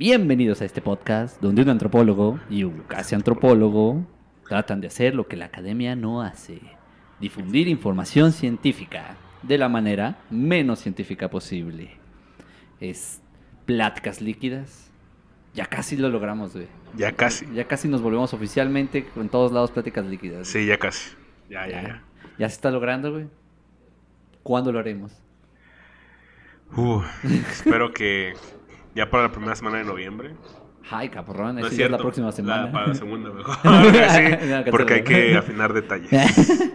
Bienvenidos a este podcast donde un antropólogo y un casi antropólogo tratan de hacer lo que la academia no hace. Difundir información científica de la manera menos científica posible. Es pláticas líquidas. Ya casi lo logramos, güey. Ya casi. Ya casi nos volvemos oficialmente en todos lados pláticas líquidas. Sí, ya casi. Ya, ya, Ya, ya. ya se está logrando, güey. ¿Cuándo lo haremos? Uh, espero que ya para la primera semana de noviembre. Ay, cabrón, No es cierto. es la próxima semana. para la segunda mejor. Sí, porque hay que afinar detalles.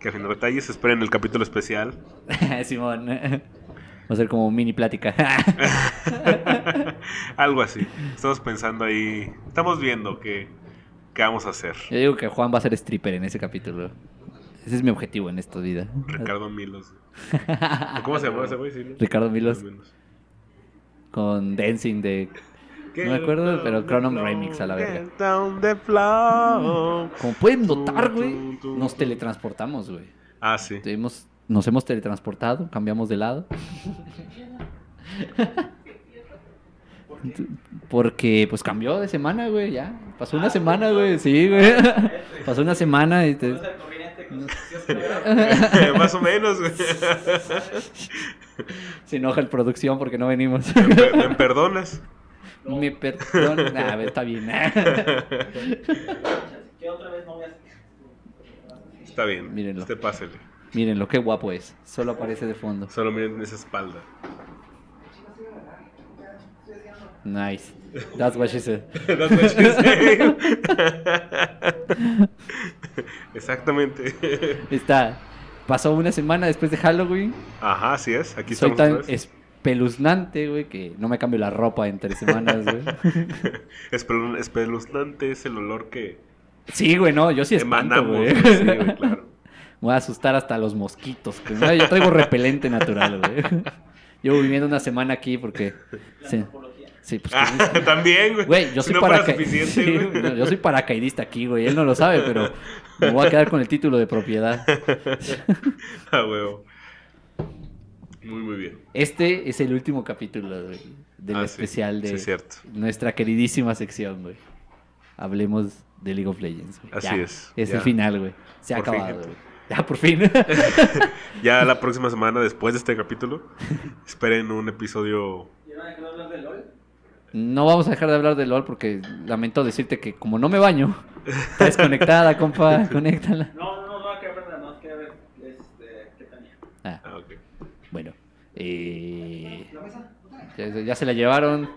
que afinar detalles. Esperen el capítulo especial. Simón. Va a ser como mini plática. Algo así. Estamos pensando ahí. Estamos viendo qué, qué vamos a hacer. Yo digo que Juan va a ser stripper en ese capítulo. Ese es mi objetivo en esta vida. Ricardo Milos. ¿Cómo se llama ese güey? Sí, ¿no? Ricardo Milos con Dancing de... No me acuerdo, pero Chronom Remix a la verga. Como pueden notar, güey, nos teletransportamos, güey. Ah, sí. Nos hemos teletransportado, cambiamos de lado. Porque pues cambió de semana, güey, ya. Pasó una semana, güey, sí, güey. Pasó una semana y te... Más o menos, güey. se enoja el producción porque no venimos. ¿Me, per- me perdonas? Me. Nah, ver, está bien. ¿Qué otra vez no veas? Está bien. Mírenlo. Usted pásele. Miren lo que guapo es. Solo aparece de fondo. Solo miren esa espalda. Nice. That's what she said. That's what she said. Exactamente. Está. Pasó una semana después de Halloween. Ajá, así es. Aquí Soy estamos. tan espeluznante, güey, que no me cambio la ropa entre semanas, güey. Espelu- Espeluznante es el olor que Sí, güey, no, yo sí espanto, güey. güey. Sí, güey, claro. Me voy a asustar hasta a los mosquitos. que- no, yo traigo repelente natural, güey. Llevo viviendo una semana aquí porque... Sí, sí pues... Ah, que- También, güey. Güey, yo soy no fuera paraca- suficiente, Sí, güey. güey, no, yo soy paracaidista aquí, güey. Él no lo sabe, pero me voy a quedar con el título de propiedad. Ah, huevo. Muy, muy bien. Este es el último capítulo güey, del Ah, sí. especial de Sí, es cierto. nuestra queridísima sección, güey. Hablemos de League of Legends. güey. Así Ya, es, Es ya. el final, güey. Se ha Por acabado, güey. Ya, por fin. Ya la próxima semana, después de este capítulo, esperen un episodio. ¿Y van a hablar de LOL? No vamos a dejar de hablar de LOL porque lamento decirte que como no me baño, está desconectada, compa. Conéctala. No, no, no, no, que verdad, no, que a ver, este, ¿qué tenía? Ah, Ah, ok. bueno. Eh, ¿La mesa? ya, ya se la llevaron.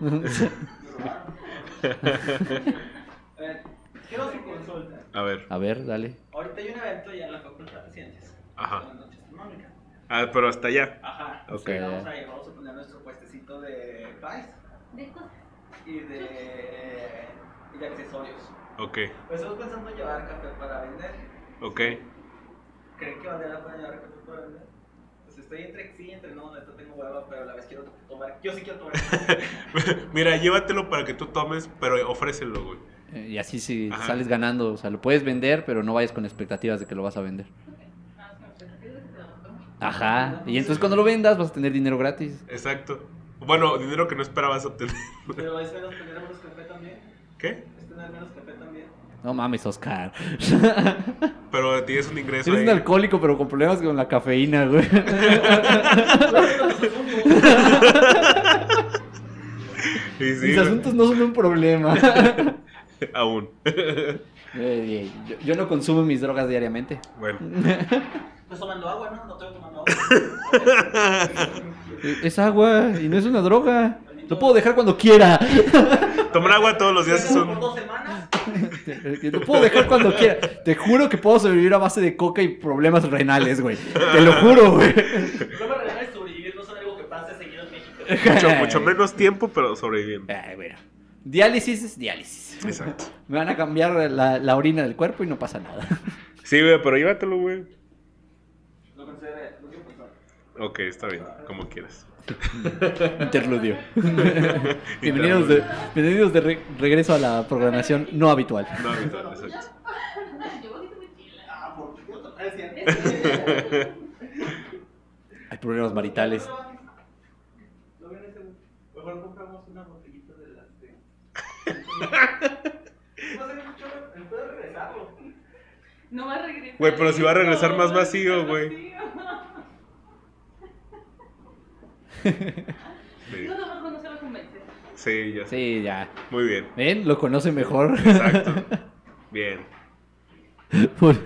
A ver, quiero su consulta. A ver. A ver, dale. Ahorita hay un evento ya en la Facultad de Ciencias. Ajá. Ah, pero hasta allá. Ajá. Ok. Sí, vamos a ir, vamos a poner nuestro puestecito de pies De cosas. Y de, y de accesorios. Ok, Pues estamos pensando en llevar café para vender. ok. ¿Creen que valdría la pena llevar café para vender? Pues estoy entre sí, entre no, neta tengo hueva, pero a la vez quiero tomar. Yo sí quiero tomar. Mira, llévatelo para que tú tomes, pero ofrécelo, güey. Eh, Y así si Ajá. sales ganando, o sea, lo puedes vender, pero no vayas con expectativas de que lo vas a vender. Ajá. Y entonces cuando lo vendas vas a tener dinero gratis. Exacto. Bueno, dinero que no esperabas obtener. Pero es menos tener menos café también. ¿Qué? Es tener menos café también. No mames, Oscar. Pero tienes un ingreso Eres ahí. un alcohólico, pero con problemas con la cafeína, güey. Sí, sí, Mis güey. asuntos no son un problema. Aún. Eh, yo, yo no consumo mis drogas diariamente. Bueno. Estoy tomando agua, ¿no? No estoy tomando agua. Eh, Es agua y no es una droga. Lo puedo dejar cuando quiera. Tomar agua todos los días es Por un... dos semanas. Lo puedo dejar cuando quiera. Te juro que puedo sobrevivir a base de coca y problemas renales, güey. Te lo juro, güey. Problemas renales sobrevivir no son algo que pasa seguido en México. Mucho, mucho menos tiempo, pero sobreviviendo. Ay, bueno. Diálisis es diálisis. Exacto. Me van a cambiar la, la orina del cuerpo y no pasa nada. Sí, güey, pero llévatelo, güey. Lo consideré, lo quiero pensar. Ok, está bien, como quieras. Interludio. bienvenidos de, bienvenidos de re- regreso a la programación no habitual. No, habitual, exacto. Hay problemas maritales. Lo ven ese güey. Mejor compramos una botellita de las de. No va a regresar. Güey, pero si va a regresar más vacío, güey. vacío. Sí, No, no, no, no se a convencer. sí, ya sé. Sí, ya. Muy bien. ¿Ven? Lo conoce mejor. Exacto. Bien. Por-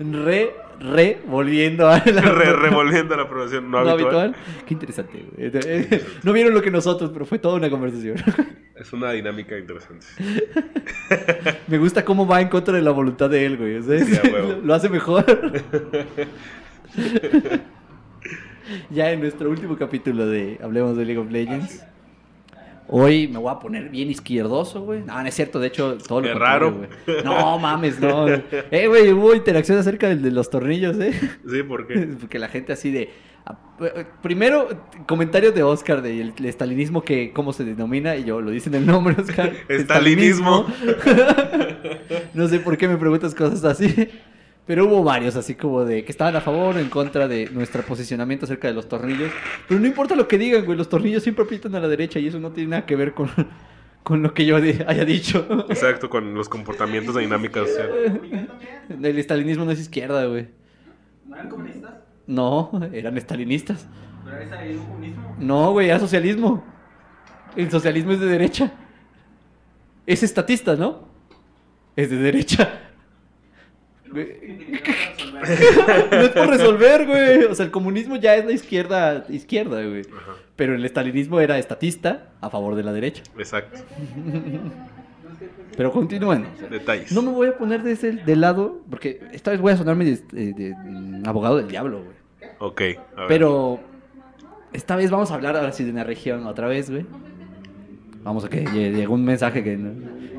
re, re, volviendo a la... Re- revolviendo la aprobación no, no habitual. habitual. Qué interesante, güey. No vieron lo que nosotros, pero fue toda una conversación. Es una dinámica interesante. Me gusta cómo va en contra de la voluntad de él, güey. Sí, a lo, lo hace mejor. ya en nuestro último capítulo de Hablemos de League of Legends. Hoy me voy a poner bien izquierdoso, güey. No, no es cierto, de hecho, todo lo Qué raro. güey. No, mames, no. Eh, güey, hubo interacción acerca del de los tornillos, ¿eh? Sí, ¿por qué? Porque la gente así de... ah, Primero, comentarios de Oscar de el, el estalinismo que cómo se denomina y yo lo dice en el nombre, Oscar. Estalinismo. no sé por qué me preguntas cosas así. Pero hubo varios así como de que estaban a favor o en contra de nuestro posicionamiento acerca de los tornillos. Pero no importa lo que digan, güey, los tornillos siempre aprietan a la derecha y eso no tiene nada que ver con, con lo que yo haya dicho. Exacto, con los comportamientos de dinámica social. El estalinismo no es izquierda, güey. ¿No eran comunistas? No, eran estalinistas. ¿Pero era ahí un comunismo? No, güey, era socialismo. El socialismo es de derecha. Es estatista, ¿no? Es de derecha. Güey, Que te querían resolver. No es por resolver, güey. O sea, el comunismo ya es la izquierda, izquierda, güey. Ajá, Pero el estalinismo era estatista a favor de la derecha. exacto. Pero continúen. Detalles. No me voy a poner de ese del lado, porque esta vez voy a sonarme de, de- de, mm, abogado del diablo, güey. Ok, a ver. Pero esta vez vamos a hablar ahora sí de una región otra vez, güey. Vamos a que lle- llegó un mensaje que,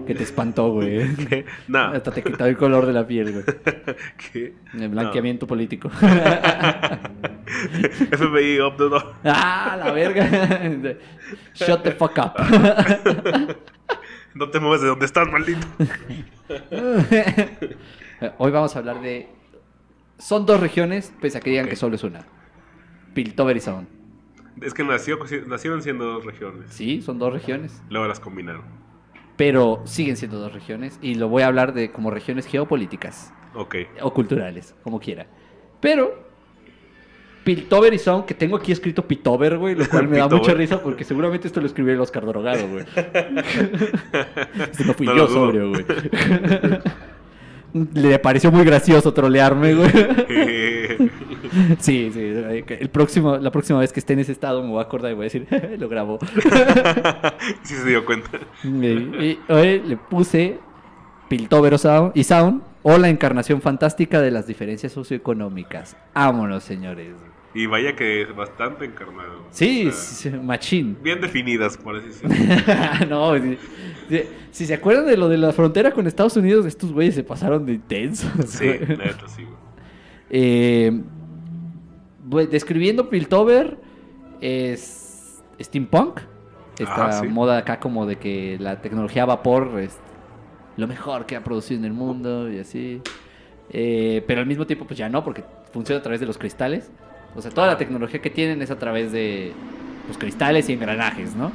que te espantó, güey. No. Hasta te quitó el color de la piel, güey. ¿Qué? El blanqueamiento político. FBI up the door. ah, la verga. Shut the fuck up. No te mueves de donde estás, maldito. Hoy vamos a hablar de. Son dos regiones, pese a que digan que solo es una. Piltover y Sound. Es que nació, nacieron siendo dos regiones. Sí, son dos regiones. Luego las combinaron. Pero siguen siendo dos regiones. Y lo voy a hablar de como regiones geopolíticas. Ok. o culturales, como quiera. Pero Piltover y Sound, que tengo aquí escrito Pitover, güey, lo cual me da mucha risa porque seguramente esto lo escribió el Oscar Drogado, güey. Este no fui No yo sobrio, güey. Le pareció muy gracioso trolearme, güey. Sí, sí. El próximo, la próxima vez que esté en ese estado me voy a acordar y voy a decir, lo grabó. sí se dio cuenta. Y, y hoy le puse Piltover Sound- y Sound o la encarnación fantástica de las diferencias socioeconómicas. Vámonos, señores. Y vaya que es bastante encarnado. Sí, O sea, machín. Bien definidas, por así decirlo. no, si, si- si se acuerdan de lo de la frontera con Estados Unidos, estos güeyes se pasaron de intensos. Sí, neta, sí. güey. Eh, describiendo Piltover es steampunk. Esta Ah, sí. moda acá como de que la tecnología a vapor es lo mejor que ha producido en el mundo y así. Eh, pero al mismo tiempo pues ya no, porque funciona a través de los cristales. O sea, toda la tecnología que tienen es a través de los cristales y engranajes, ¿no?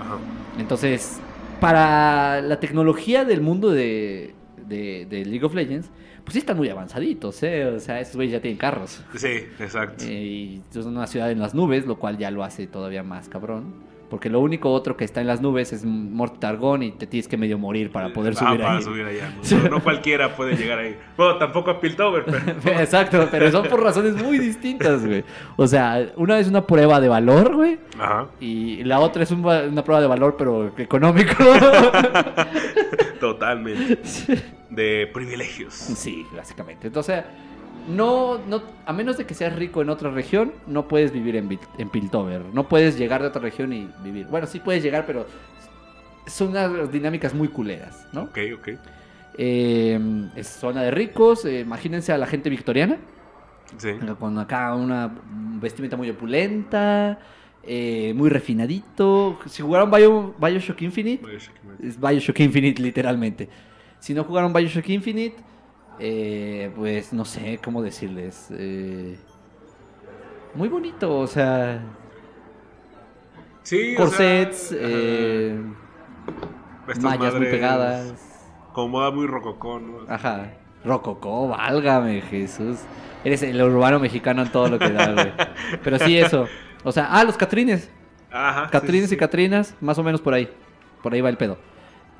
Ajá. Entonces, para la tecnología del mundo de, de- de League of Legends, pues sí están muy avanzaditos, ¿eh? O sea, esos güeyes ya tienen carros. Sí, exacto. Eh, y es una ciudad en las nubes, lo cual ya lo hace todavía más cabrón. Porque lo único otro que está en las nubes es Mortargón y te tienes que medio morir para poder Ah, subir para ahí. subir allá. No, No- cualquiera puede llegar ahí. Bueno, tampoco a Piltover, pero. Exacto, pero son por razones muy distintas, güey. O sea, una es una prueba de valor, güey. Ajá, Y la otra es un una prueba de valor, pero económico. totalmente. De privilegios. Sí, básicamente. Entonces, no, no, a menos de que seas rico en otra región, no puedes vivir en, en Piltover. No puedes llegar de otra región y vivir. Bueno, sí puedes llegar, pero son unas dinámicas muy culeras, ¿no? Ok, ok. Eh, es zona de ricos. eh, imagínense a la gente victoriana, Sí. con acá una vestimenta muy opulenta, eh, muy refinadito. Si jugaron Bio- Bioshock Infinite, es Bioshock Infinite, literalmente. Si no jugaron Bioshock Infinite, eh, pues no sé cómo decirles. eh, muy bonito, o sea. Sí, o Corsets, sea, ajá. eh, mallas muy pegadas. Como moda muy rococó, ¿no? Ajá. Rococó, válgame, Jesús. Eres el urbano mexicano en todo lo que da, güey. Pero sí, eso. O sea, ah, los Catrines. Ajá. sí, Catrines sí, y Catrinas, más o menos por ahí. Por ahí va el pedo.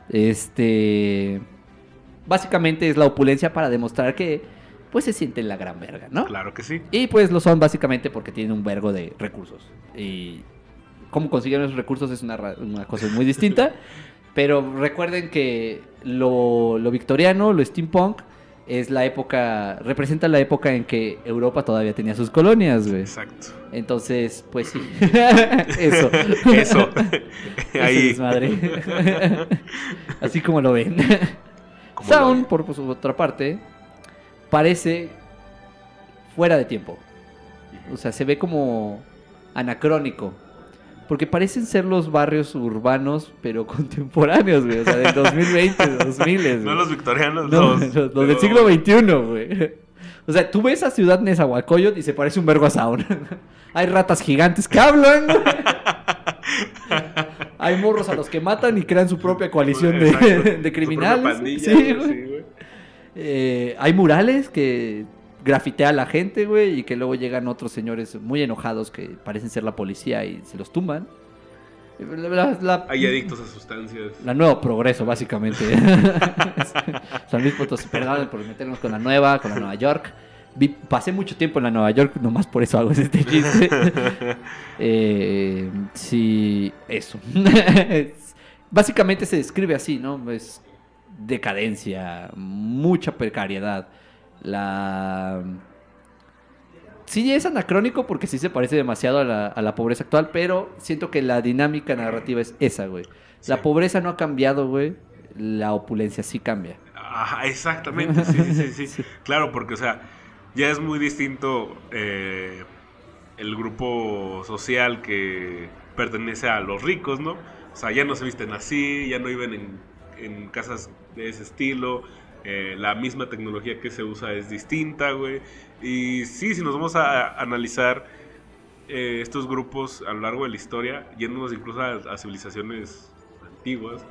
Este. Básicamente es la opulencia para demostrar que, pues, se sienten la gran verga, ¿no? Claro que sí. Y pues lo son básicamente porque tienen un vergo de recursos. Y cómo consiguen esos recursos es una, cosa muy distinta. pero recuerden que lo, lo victoriano, lo steampunk, es la época, representa la época en que Europa todavía tenía sus colonias, güey. Exacto. Entonces, pues sí. Eso. Eso. Ahí. desmadre. Así como lo ven. Sound, por por su otra parte, parece fuera de tiempo. O sea, se ve como anacrónico. Porque parecen ser los barrios urbanos, pero contemporáneos, güey. O sea, del 2020, 2000, güey. No los victorianos, No, los, los, del siglo XXI, güey. O sea, tú ves a Ciudad Nezahualcóyotl y se parece un vergo a Sound. Hay ratas gigantes que hablan, güey. Hay morros a los que matan y crean su propia coalición de, de criminales. pandilla, Sí, güey, güey. sí, güey. Eh, hay murales que grafitea a la gente, güey, y que luego llegan otros señores muy enojados que parecen ser la policía y se los tumban. La, la- la- Hay adictos a sustancias. la nueva progreso, básicamente. San Luis Potosí, perdón por meternos con la nueva, con la Nueva York. Vi- pasé mucho tiempo en la Nueva York, nomás por eso hago este chiste. Eh, sí, eso. Es- básicamente se describe así, ¿no? Es decadencia, mucha precariedad. La... Sí es anacrónico porque sí se parece demasiado a la, a la pobreza actual, pero siento que la dinámica narrativa es esa, güey. La pobreza no ha cambiado, güey. La opulencia sí cambia. Ajá, exactamente, sí, sí, sí, sí. Claro, porque, o sea, ya es muy distinto eh, el grupo social que pertenece a los ricos, ¿no? O sea, ya no se visten así, ya no viven en, en casas de ese estilo, eh, la misma tecnología que se usa es distinta, güey. Y sí, si nos vamos a analizar eh, estos grupos a lo largo de la historia, yéndonos incluso a, civilizaciones antiguas,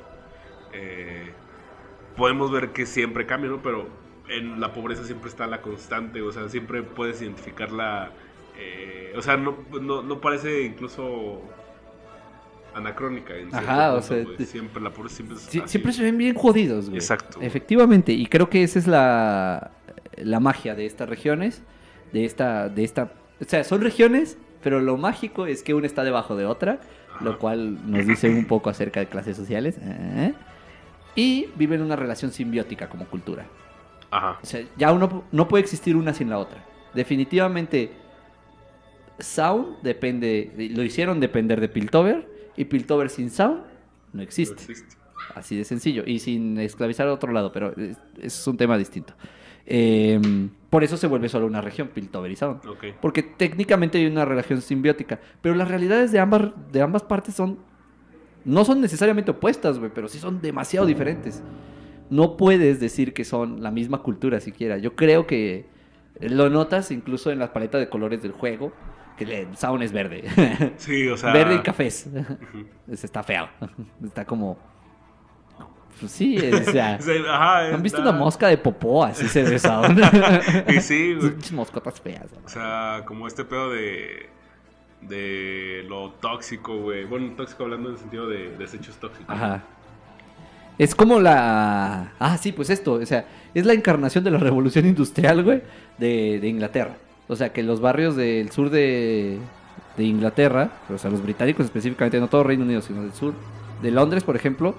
podemos ver que siempre cambia, ¿no? Pero en la pobreza siempre está la constante, o sea, siempre puedes identificarla, eh, o sea, no, no, no parece incluso anacrónica. En Ajá, o punto, sea, güey. te- siempre la pobreza siempre siempre se ven bien jodidos, güey. Exacto. Efectivamente, y creo que esa es la, la magia de estas regiones, de esta, de esta, o sea, son regiones, pero lo mágico es que una está debajo de otra, lo cual nos dice un poco acerca de clases sociales, ¿eh? y viven una relación simbiótica como cultura. Ajá. O sea, ya uno no puede existir una sin la otra. Definitivamente, Sound depende, lo hicieron depender de Piltover, y Piltover sin Sound no No existe. Así de sencillo. Y sin esclavizar a otro lado, pero es, es un tema distinto. Eh, por eso se vuelve solo una región, Piltover y Sound. Porque técnicamente hay una relación simbiótica. Pero las realidades de ambas, de ambas partes son. No son necesariamente opuestas, güey, pero sí son demasiado diferentes. No puedes decir que son la misma cultura siquiera. Yo creo que lo notas incluso en la paleta de colores del juego. Que el Sound es verde. Sí, o sea. verde y cafés. Es- Está feo. Está como. Pues sí, o sea. Ajá, ¿Han visto una mosca de popó? Así se ve Sound. Y sí, moscotas feas. O sea, como este pedo de. de lo tóxico, güey. Bueno, tóxico hablando en el sentido de desechos tóxicos. Ajá. Es como la. Ah, sí, pues esto. O sea, es la encarnación de la revolución industrial, güey, de, de Inglaterra. O sea, que los barrios del sur de, de Inglaterra, o sea, los británicos específicamente, no todo Reino Unido, sino del sur, de Londres, por ejemplo,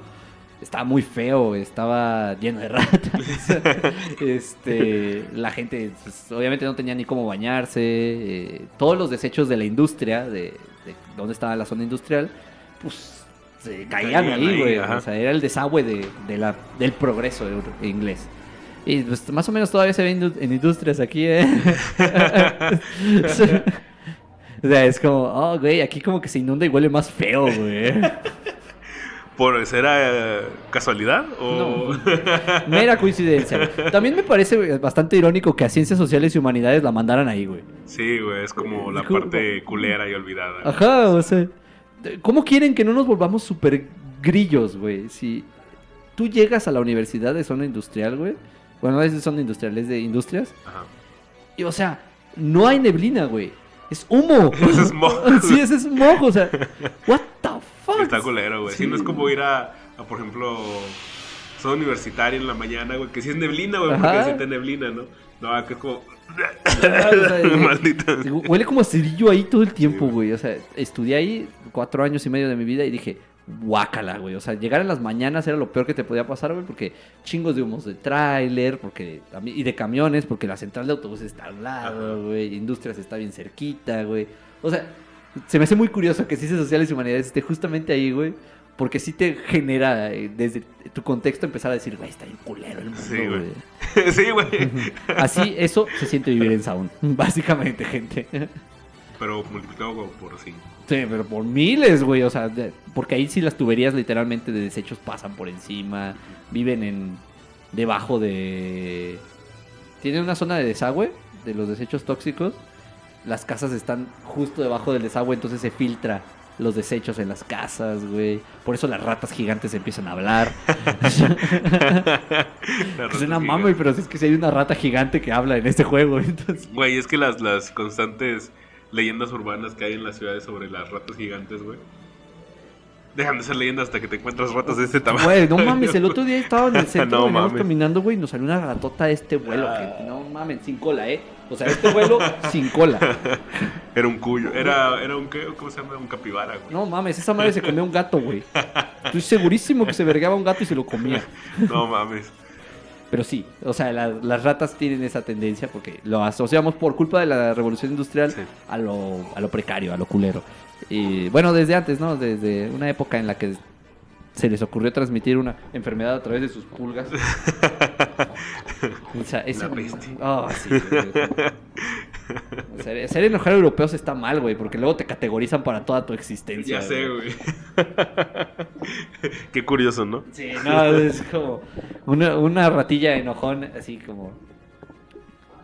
estaba muy feo, estaba lleno de ratas. este, la gente, pues, obviamente, no tenía ni cómo bañarse. eh, todos los desechos de la industria, de, de donde estaba la zona industrial, pues caían Caían ahí, ahí, güey. ajá. O sea, era el desagüe de, de la, del progreso inglés. Y pues más o menos todavía se ve en industrias aquí, ¿eh? o sea, es como, oh, güey, aquí como que se inunda y huele más feo, güey. ¿Por será eh, casualidad? O... Mera coincidencia. güey. También me parece bastante irónico que a Ciencias Sociales y Humanidades la mandaran ahí, güey. sí, güey, es como la parte culera y olvidada. Ajá, o sea, ¿Cómo quieren que no nos volvamos súper grillos, güey? Si tú llegas a la universidad de zona industrial, güey. Bueno, no es de zona industrial, es de industrias. Ajá. Y, o sea, no hay neblina, güey. Es humo. Es smog. sí, es smog. O sea, what the fuck. Está culero, güey. Sí. Si no es como ir a, a, por ejemplo, zona universitaria en la mañana, güey, que si es neblina, güey, porque Ajá. siente neblina, ¿no? No, acá es como... Maldita. Huele como a cerillo ahí todo el tiempo, güey. O sea, estudié ahí cuatro años y medio de mi vida y dije, guácala, güey. O sea, llegar en las mañanas era lo peor que te podía pasar, güey, porque chingos de humos de tráiler, porque y de camiones, porque la central de autobuses está al lado, güey. Industrias está bien cerquita, güey. O sea, se me hace muy curioso que Ciencias Sociales y Humanidades esté justamente ahí, güey. Porque sí te genera eh, desde tu contexto empezar a decir, güey, está bien culero el mundo, Sí, güey. güey. sí, güey. Así, eso se siente vivir en Sound, básicamente, gente. Pero multiplicado por 5. Sí, pero por miles, güey. O sea, de- porque ahí sí las tuberías literalmente de desechos pasan por encima. Viven en. debajo de. Tienen una zona de desagüe de los desechos tóxicos. Las casas están justo debajo del desagüe, entonces se filtra los desechos en las casas, güey. Por eso las ratas gigantes empiezan a hablar. Es una mame, pero es que si hay una rata gigante que habla en este juego, entonces. Güey, es que las, las constantes leyendas urbanas que hay en las ciudades sobre las ratas gigantes, güey. Dejan de ser leyendas hasta que te encuentras ratas de este tamaño. Güey, no mames, el otro día estaba en el centro, No veníamos mames. caminando, güey, y nos salió una ratota de este vuelo, Ah. que no mames, sin cola, ¿eh? O sea, este vuelo sin cola. Era un cuyo. Era, era un. ¿cómo se llama? Un capibara, güey. No mames, esa madre se comió un gato, güey. Estoy segurísimo que se vergaba un gato y se lo comía. No mames. Pero sí, o sea, la- las ratas tienen esa tendencia porque lo asociamos por culpa de la revolución industrial Sí. a, lo, a lo precario, a lo culero. Y bueno, desde antes, ¿no? Desde una época en la que se les ocurrió transmitir una enfermedad a través de sus pulgas. O sea. Ah, sí, hacer enojar a europeos está mal, güey, porque luego te categorizan para toda tu existencia. Ya sé, güey. Qué curioso, ¿no? Sí, no, es como una, una ratilla enojón, así como.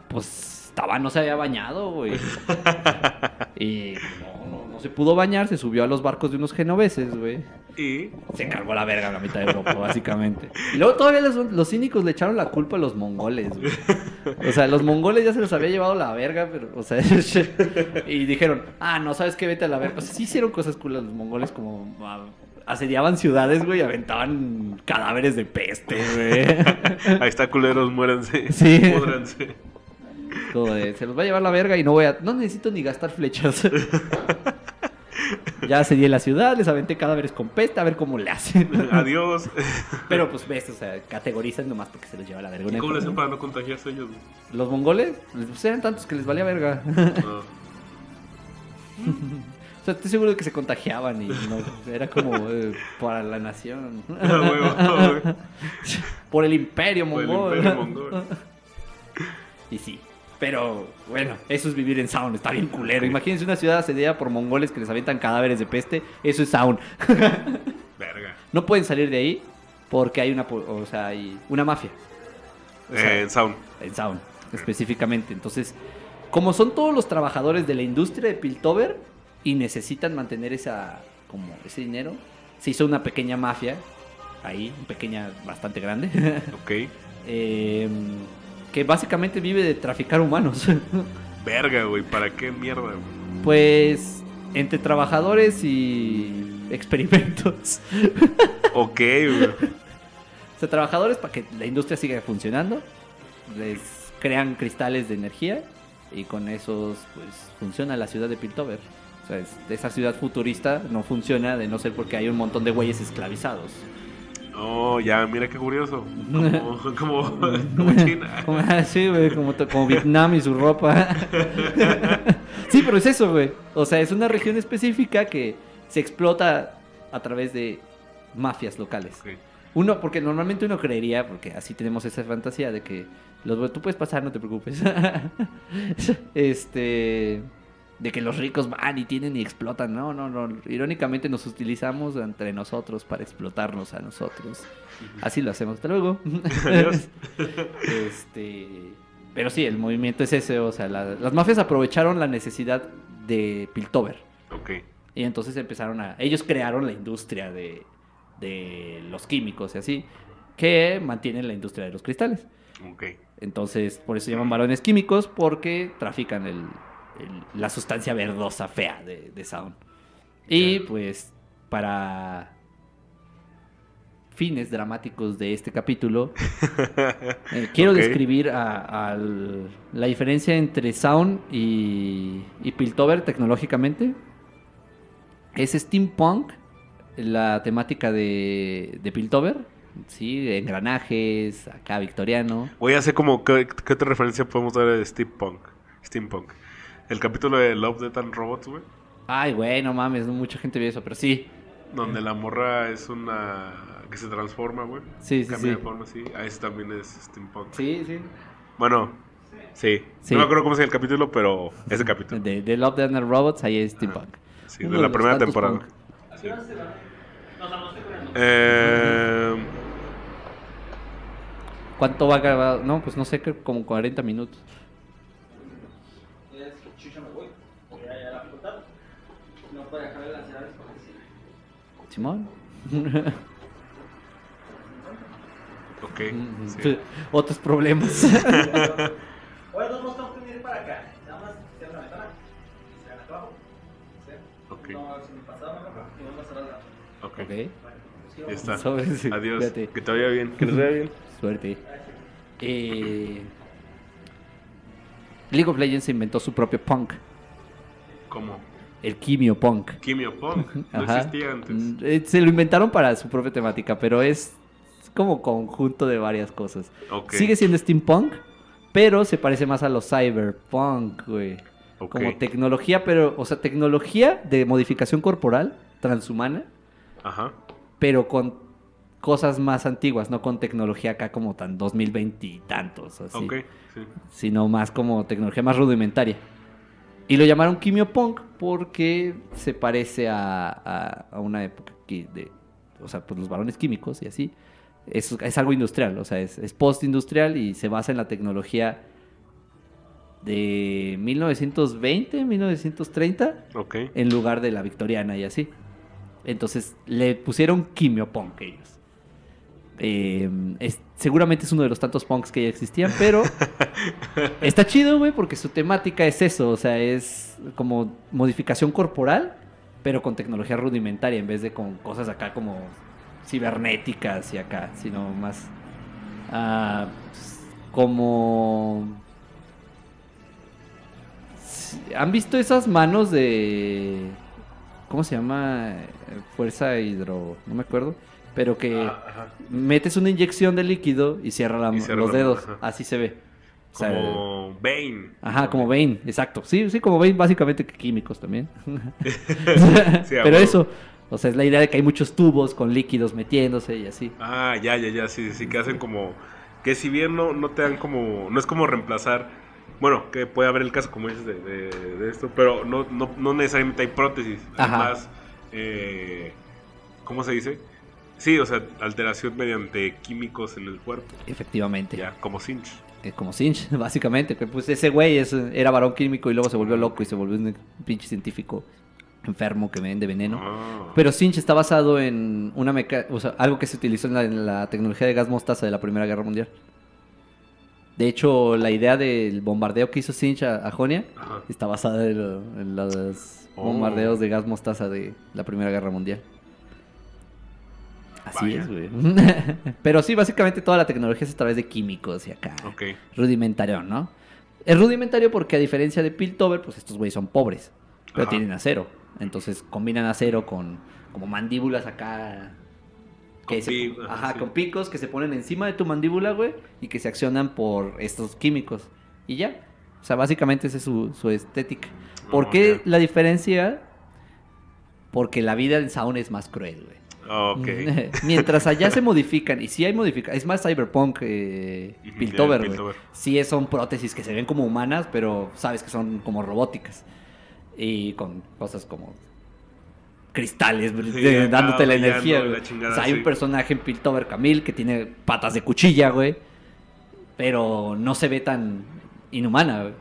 Pues estaba, no se había bañado, güey. Y no, no se pudo bañar, se subió a los barcos de unos genoveses, güey. Y Se cargó la verga a la mitad de Europa, básicamente. Y luego todavía los, los cínicos le echaron la culpa a los mongoles, güey. O sea, los mongoles ya se los había llevado la verga, pero, o sea, y dijeron, ah, no, ¿sabes qué? Vete a la verga. O sea, sí hicieron cosas culas los mongoles, como ah, asediaban ciudades, güey, aventaban cadáveres de peste, güey. ahí está, culeros, muéranse. Sí. De, se los va a llevar la verga y no voy a, no necesito ni gastar flechas. ya asedié la ciudad, les aventé cadáveres con peste, a ver cómo le hacen. Adiós. Pero pues ves, o sea, categorizan nomás porque se los lleva la verga. ¿Y cómo le hacen para no contagiarse ellos? güey? Los mongoles, pues eran tantos que les valía verga. No. o sea, estoy seguro de que se contagiaban y no, era como eh, para la nación. Ah. Por el imperio Por el mongol. imperio mongol. Y sí. Pero bueno, eso es vivir en Sound, está bien culero. Imagínense una ciudad asediada por mongoles que les aventan cadáveres de peste, eso es Sound. Verga. No pueden salir de ahí porque hay una, o sea, hay una mafia. O sea, Eh, en Sound. en Sound, específicamente. Entonces, como son todos los trabajadores de la industria de Piltover y necesitan mantener esa, como ese dinero, se hizo una pequeña mafia ahí, pequeña, bastante grande, Ok. eh, que básicamente vive de traficar humanos. Verga, güey. ¿Para qué mierda, güey? pues entre trabajadores y experimentos. Ok, güey. O sea, trabajadores para que la industria siga funcionando. Les crean cristales de energía y con esos pues funciona la ciudad de Piltover. O sea, es- esa ciudad futurista no funciona de no ser porque hay un montón de güeyes esclavizados. Oh, ya, mira qué curioso. Como, como, como China. Como, sí, güey, como, Vietnam y su ropa. sí, pero es eso, güey. O sea, es una región específica que se explota a través de mafias locales. Uno, porque normalmente uno creería, porque así tenemos esa fantasía de que los tú puedes pasar, no te preocupes. este de que los ricos van y tienen y explotan. No, no, no. Irónicamente nos utilizamos entre nosotros para explotarnos a nosotros. Así lo hacemos. Hasta luego. Adiós. este, pero sí, el movimiento es ese, o sea, la- las mafias aprovecharon la necesidad de Piltover. Ok. Y entonces empezaron a... Ellos crearon la industria de, de los químicos y así, que mantienen la industria de los cristales. Ok. Entonces, por eso se llaman varones químicos, porque trafican el, el- la sustancia verdosa fea de, de Sound. Y pues, para fines dramáticos de este capítulo, eh, quiero describir a- la diferencia entre Sound y, y Piltover tecnológicamente. Es steampunk, la temática de, de Piltover, ¿sí? Engranajes, acá victoriano. Voy a hacer como, ¿qué, qué otra referencia podemos dar de steampunk? Steampunk. El capítulo de Love, Death and Robots, güey. Ay, güey, no mames, no mucha gente vio eso, pero sí. Donde la morra es una... que se transforma, güey. Sí, sí, Cambia sí. de forma, sí. Ah, ese también es steampunk. Sí, sí. Bueno, sí. Sí. No me acuerdo cómo se llama el capítulo, pero ese capítulo. De, de Love, Death and Robots, ahí es steampunk. Sí, Uno de la los primera temporada. corriendo. Eh, ¿Cuánto va a grabar? No, pues no sé, como 40 minutos. Es que chucha me voy. Porque ya, ya la facultad. No puedo dejar de lanzar porque sí. Simón. ok. Mm, sí. Otros problemas. Oye, dos nos tenemos que venir para acá. Nada más cierra la ventana. Se acá abajo. ¿Sí? Ok. No, si me pasaba, no, no, y vamos a cerrar la. Ok. ok. Bueno, pues, Ya vamos. está. Sobre- sí, Adiós. cuídate. Que te vaya bien. Que les vaya bien. Suerte. Eh, League of Legends inventó su propio punk, ¿Cómo? el Kimio Punk. Quimio Punk. No Ajá. existía antes. Mm, eh, Se lo inventaron para su propia temática, pero es como conjunto de varias cosas. Sigue siendo steampunk, pero se parece más a los cyberpunk, güey. Como tecnología, pero, o sea, tecnología de modificación corporal transhumana, Ajá. pero con cosas más antiguas, no con tecnología acá como tan 2020 y tantos, así, Ok. Sí. sino más como tecnología más rudimentaria. Y lo llamaron Punk porque se parece a, a- a una época que de, o sea, pues los varones químicos y así. Es, es algo industrial, o sea, es, es post-industrial y se basa en la tecnología de 1920, 1930, Ok. en lugar de la victoriana y así. Entonces le pusieron quimiopunk ellos. Eh, es- seguramente es uno de los tantos punks que ya existían, pero está chido, güey, porque su temática es eso, o sea, es como modificación corporal, pero con tecnología rudimentaria, en vez de con cosas acá como cibernéticas y acá, sino más ah, como... ¿Han visto esas manos de... ¿Cómo se llama? Fuerza hidro... No me acuerdo. Pero que Ah, metes una inyección de líquido y cierra la- Y cierra los la dedos. ajá. Así se ve. O sea, Como Bane. Ajá, como Bane, exacto. Sí, sí, como Bane, básicamente que químicos también. Sí, Pero eso, o sea, es la idea de que hay muchos tubos con líquidos metiéndose y así. Ah, ya, ya, ya, sí, sí, que hacen como... Que si bien no, no te dan como... No es como reemplazar... Bueno, que puede haber el caso, como dices, de, de- de esto, pero no, no, no necesariamente hay prótesis. Ajá. Además, eh, ¿cómo se dice? Sí, o sea, alteración mediante químicos en el cuerpo. Efectivamente. Ya, como cinch. Eh, como Sinch, básicamente. Que pues ese güey es, era varón químico y luego se volvió loco y se volvió un pinche científico enfermo que vende veneno. Ah. Pero Sinch está basado en una meca o sea, algo que se utilizó en la, en la tecnología de gas mostaza de la Primera Guerra Mundial. De hecho, la idea del bombardeo que hizo Sinch a, a Jonia Ajá. está basada en los Oh. bombardeos de gas mostaza de la Primera Guerra Mundial. Así Vaya. es, güey. Pero sí, básicamente toda la tecnología es a través de químicos y acá. Ok. Rudimentario, ¿no? Es rudimentario porque a diferencia de Piltover, pues estos güeyes son pobres, pero Ajá. tienen acero. Entonces combinan acero con como mandíbulas acá. Con que se- pi- ajá, sí. con picos que se ponen encima de tu mandíbula, güey, y que se accionan por estos químicos. Y ya. O sea, básicamente esa es su, su estética. ¿Por Oh, qué la diferencia? Porque la vida en Sound es más cruel, güey. Mientras allá se modifican, y sí hay modificaciones, es más cyberpunk eh, Piltover, güey. Sí es- son prótesis que se ven como humanas, pero sabes que son como robóticas. Y con cosas como cristales Sí, dándote la energía, güey. O sea, hay sí. un personaje en Piltover Camille que tiene patas de cuchilla, güey. Pero no se ve tan inhumana, güey.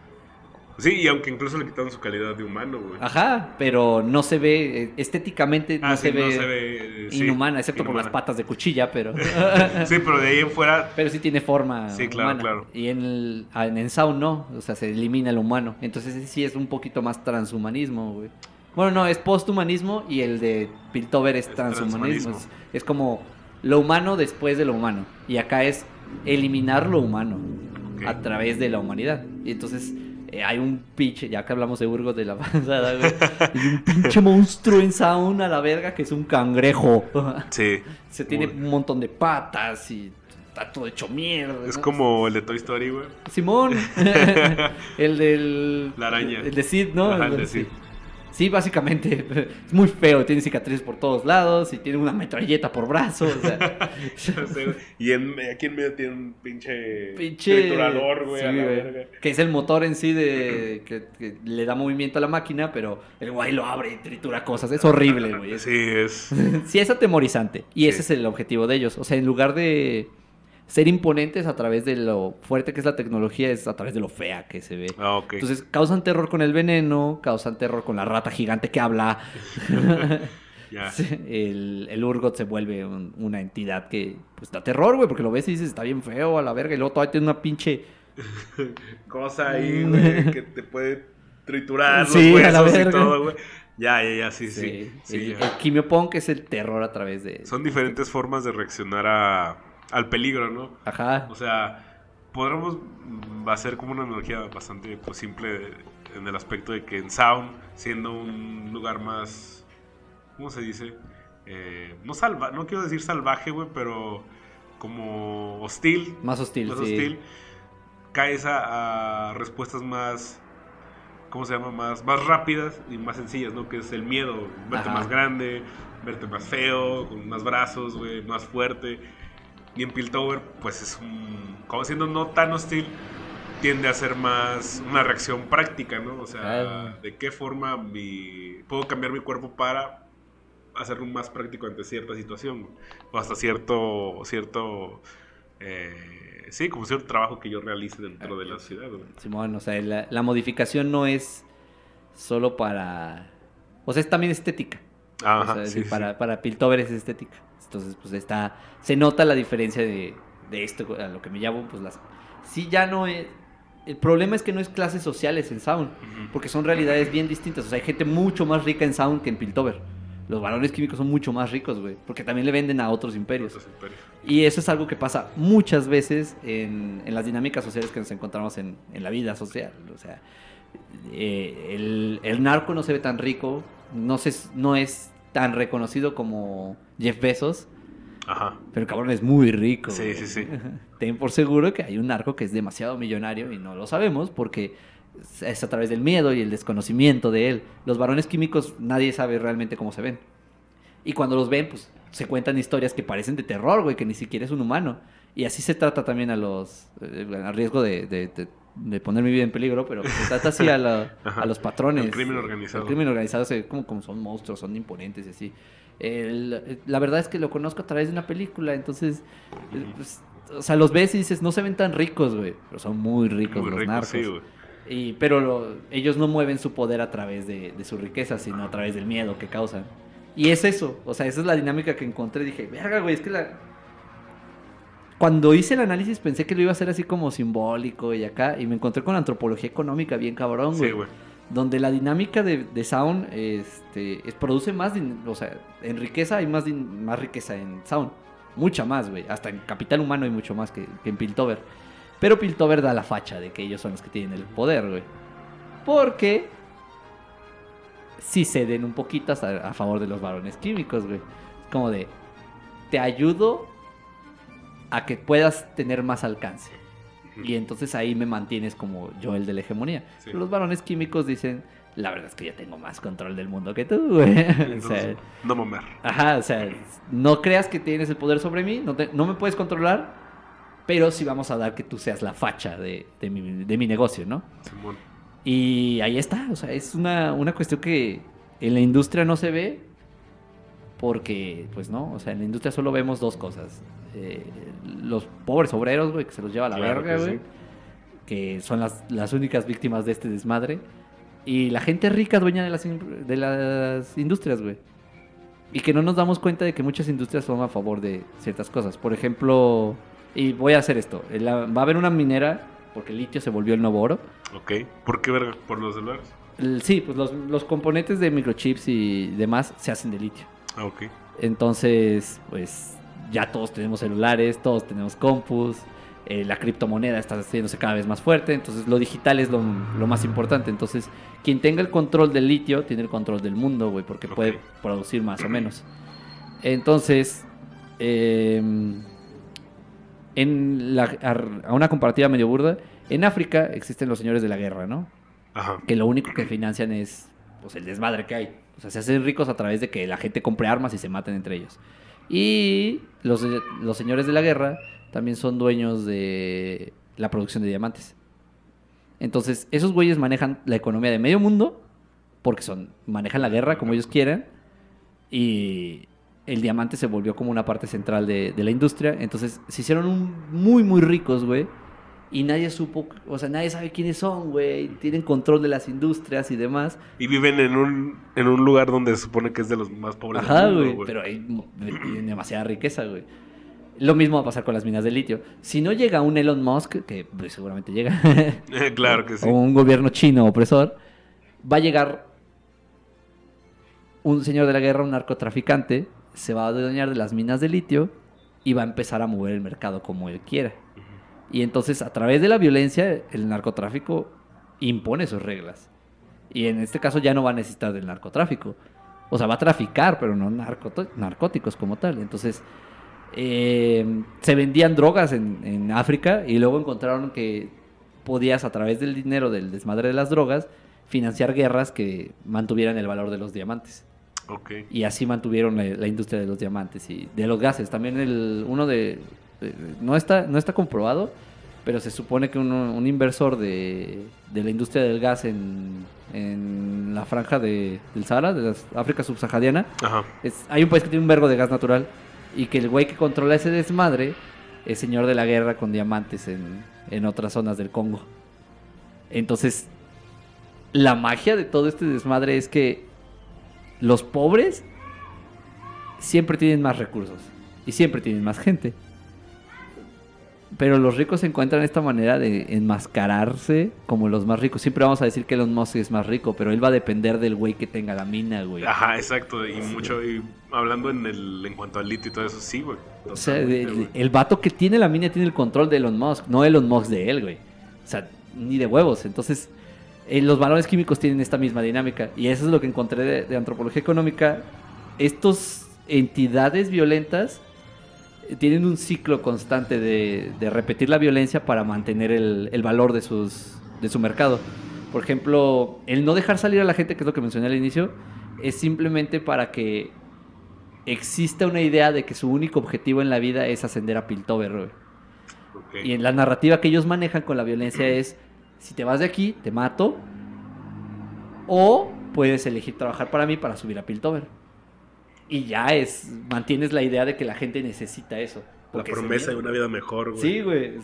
Sí, y aunque incluso le quitaron su calidad de humano, güey. Ajá, pero no se ve, eh, estéticamente no, Ah, se, sí, ve no se ve, eh, sí, inhumana, excepto por las patas de cuchilla, pero... Sí, pero de ahí en fuera, Pero sí tiene forma Sí, claro, humana. claro. Y en, el, ah, en, en Sound no, o sea, se elimina el humano. Entonces sí es un poquito más transhumanismo, güey. Bueno, no, es posthumanismo y el de Piltover es, Es transhumanismo. transhumanismo. Es, es como lo humano después de lo humano. Y acá es eliminar lo humano a través de la humanidad. Y entonces eh, hay un pinche, ya que hablamos de Burgos de la pasada, güey, hay un pinche monstruo en Sound a la verga que es un cangrejo. sí. Se tiene un montón de patas y está todo hecho mierda. Es ¿no? como el de Toy Story, güey. Simón. el del. La araña. El de Sid, ¿no? Ajá, el de Sid. Sí, básicamente. Es muy feo. Tiene cicatrices por todos lados y tiene una metralleta por brazo. O sea, y en, aquí en medio tiene un pinche, pinche. triturador, güey, sí, a la güey. verga. Que es el motor en sí de. Que, que le da movimiento a la máquina, pero el guay lo abre y tritura cosas. Es horrible, güey. Sí, es. Sí, es atemorizante. Y ese es el objetivo de ellos. O sea, en lugar de ser imponentes a través de lo fuerte que es la tecnología, es a través de lo fea que se ve. Ah. Entonces, causan terror con el veneno, causan terror con la rata gigante que habla. el, el Urgot se vuelve un- una entidad que pues da terror, güey, porque lo ves y dices, está bien feo a la verga. Y luego todavía tiene una pinche. Cosa ahí, güey, que te puede triturar los Sí, a la huesos y verga. todo, güey. Ya, ya, ya, sí, sí. Sí, sí, el, el quimiopunk es el terror a través de. Son diferentes formas de reaccionar a, al peligro, ¿no? Ajá. O sea, podremos hacer como una analogía bastante pues, simple en el aspecto de que en Sound, siendo un lugar más, ¿cómo se dice? Eh, no salva, no quiero decir salvaje, güey, pero como hostil, Más hostil, más sí. hostil, caes a, a respuestas más, ¿cómo se llama? Más, más rápidas y más sencillas, ¿no? Que es el miedo, verte Ajá. más grande, verte más feo, con más brazos, güey, más fuerte. Y en Piltover, pues es un, como siendo no tan hostil, tiende a ser más una reacción práctica, ¿no? O sea, Claro. de qué forma mi, puedo cambiar mi cuerpo para hacerlo más práctico ante cierta situación, o hasta cierto, cierto, eh, sí, como cierto trabajo que yo realice dentro de la ciudad, güey. Simón, o sea, la, la modificación no es solo para. O sea, es también estética. Ajá, o sea, es sí, decir, sí. para, para Piltover es estética. Entonces, pues está. Se nota la diferencia de, de esto a lo que me llamo, pues las. Sí, ya no es. El problema es que no es clases sociales en Sound, porque son realidades bien distintas. O sea, hay gente mucho más rica en Sound que en Piltover. Los varones químicos son mucho más ricos, güey, porque también le venden a otros imperios. Otros imperios. Y eso es algo que pasa muchas veces en, en las dinámicas sociales que nos encontramos en, en la vida social. O sea, eh, el, el narco no se ve tan rico, no, se, no es tan reconocido como Jeff Bezos, Ajá. pero el cabrón es muy rico. Sí, güey. sí, sí. Ten por seguro que hay un narco que es demasiado millonario y no lo sabemos porque es a través del miedo y el desconocimiento de él. Los varones químicos nadie sabe realmente cómo se ven. Y cuando los ven, pues se cuentan historias que parecen de terror, güey, que ni siquiera es un humano. Y así se trata también a los... eh, a riesgo de, de- de- de poner mi vida en peligro, pero se trata así a, la- a los patrones. El crimen organizado. El crimen organizado, se- como, como son monstruos, son imponentes y así. El- la verdad es que lo conozco a través de una película, entonces... pues, o sea, los ves y dices, no se ven tan ricos, güey, pero son muy ricos Muy los rico, narcos. sí, güey. Y, pero lo- ellos no mueven su poder a través de, de su riqueza, sino a través del miedo que causan. Y es eso, o sea, esa es la dinámica que encontré. Dije, verga, güey, es que la... Cuando hice el análisis pensé que lo iba a hacer así como simbólico y acá, y me encontré con antropología económica bien cabrón, güey. Sí, güey. donde la dinámica de, de Sound este, es- produce más, o sea, en riqueza hay más, más riqueza en Sound. Mucha más, güey. Hasta en capital humano hay mucho más que, que en Piltover. Pero Piltover da la facha de que ellos son los que tienen el poder, güey. Porque sí ceden un poquito a, a favor de los varones químicos, güey. Como de, te ayudo a que puedas tener más alcance. Y entonces ahí me mantienes como yo el de la hegemonía. Sí. Pero Los varones químicos dicen, la verdad es que yo tengo más control del mundo que tú, güey. o Entonces, sea, no mamar. ajá, o sea, no creas que tienes el poder sobre mí, no, te- no me puedes controlar, pero sí vamos a dar que tú seas la facha de, de mi, de mi negocio, ¿no? Simón. Y ahí está, o sea, es una, una cuestión que en la industria no se ve porque, pues no, o sea, en la industria solo vemos dos cosas. Eh, los pobres obreros, güey, que se los lleva a la Claro verga, que güey. sí. que son las, las únicas víctimas de este desmadre. Y la gente rica dueña de las, de las industrias, güey. Y que no nos damos cuenta de que muchas industrias son a favor de ciertas cosas. Por ejemplo, y voy a hacer esto. la- va a haber una minera, porque el litio se volvió el nuevo oro. Ok. ¿Por qué verga? ¿Por los celulares? El- sí, pues los, los componentes de microchips y demás se hacen de litio. Ah, ok. Entonces, pues ya todos tenemos celulares, todos tenemos compus, eh, la criptomoneda está haciéndose cada vez más fuerte, entonces lo digital es lo, lo más importante. Entonces, quien tenga el control del litio tiene el control del mundo, güey, porque puede producir más o menos. Entonces, em, en la, a, a una comparativa medio burda, en África existen los señores de la guerra, ¿no? Ajá. que lo único que financian es pues, el desmadre que hay. O sea, se hacen ricos a través de que la gente compre armas y se maten entre ellos. Y los, los señores de la guerra también son dueños de la producción de diamantes. Entonces, esos güeyes manejan la economía de medio mundo porque son manejan la guerra como ellos quieran y el diamante se volvió como una parte central de, de la industria. Entonces, se hicieron un- muy, muy ricos, güey. Y nadie supo, o sea, nadie sabe quiénes son, güey. Tienen control de las industrias y demás. Y viven en un, en un lugar donde se supone que es de los más pobres Ajá, güey. Pero hay tienen demasiada riqueza, güey. Lo mismo va a pasar con las minas de litio. Si no llega un Elon Musk, que pues, seguramente llega, claro que sí. o un gobierno chino opresor, va a llegar un señor de la guerra, un narcotraficante, se va a adueñar de las minas de litio y va a empezar a mover el mercado como él quiera. Y entonces, a través de la violencia, el narcotráfico impone sus reglas. Y en este caso ya no va a necesitar del narcotráfico. O sea, va a traficar, pero no narcóticos como tal. Entonces, eh, se vendían drogas en, en África y luego encontraron que podías, a través del dinero del desmadre de las drogas, financiar guerras que mantuvieran el valor de los diamantes. Ok. Y así mantuvieron la, la industria de los diamantes y de los gases. También el uno de... de- no, está, no está comprobado, pero se supone que un inversor de, de la industria del gas en, en la franja de, del Sahara, de la África subsahariana, Ajá. es- hay un país que tiene un vergo de gas natural y que el güey que controla ese desmadre es señor de la guerra con diamantes en, en otras zonas del Congo. Entonces, la magia de todo este desmadre es que los pobres siempre tienen más recursos y siempre tienen más gente. Pero los ricos encuentran esta manera de enmascararse como los más ricos. Siempre vamos a decir que Elon Musk es más rico, pero él va a depender del güey que tenga la mina, güey. Ajá, exacto. Y mucho, y hablando en el en cuanto al litio y todo eso, sí, güey. O sea, el, el vato que tiene la mina tiene el control de Elon Musk, no Elon Musk de él, güey. O sea, ni de huevos. Entonces, eh, los valores químicos tienen esta misma dinámica. Y eso es lo que encontré de, de antropología económica. Estos entidades violentas tienen un ciclo constante de, de repetir la violencia para mantener el, el valor de, sus, de su mercado. Por ejemplo, el no dejar salir a la gente, que es lo que mencioné al inicio, es simplemente para que exista una idea de que su único objetivo en la vida es ascender a Piltover, güey. Ok. Y en la narrativa que ellos manejan con la violencia es, si te vas de aquí, te mato, o puedes elegir trabajar para mí para subir a Piltover. Y ya es, mantienes la idea de que la gente necesita eso. La promesa de una vida mejor, güey. Sí, güey.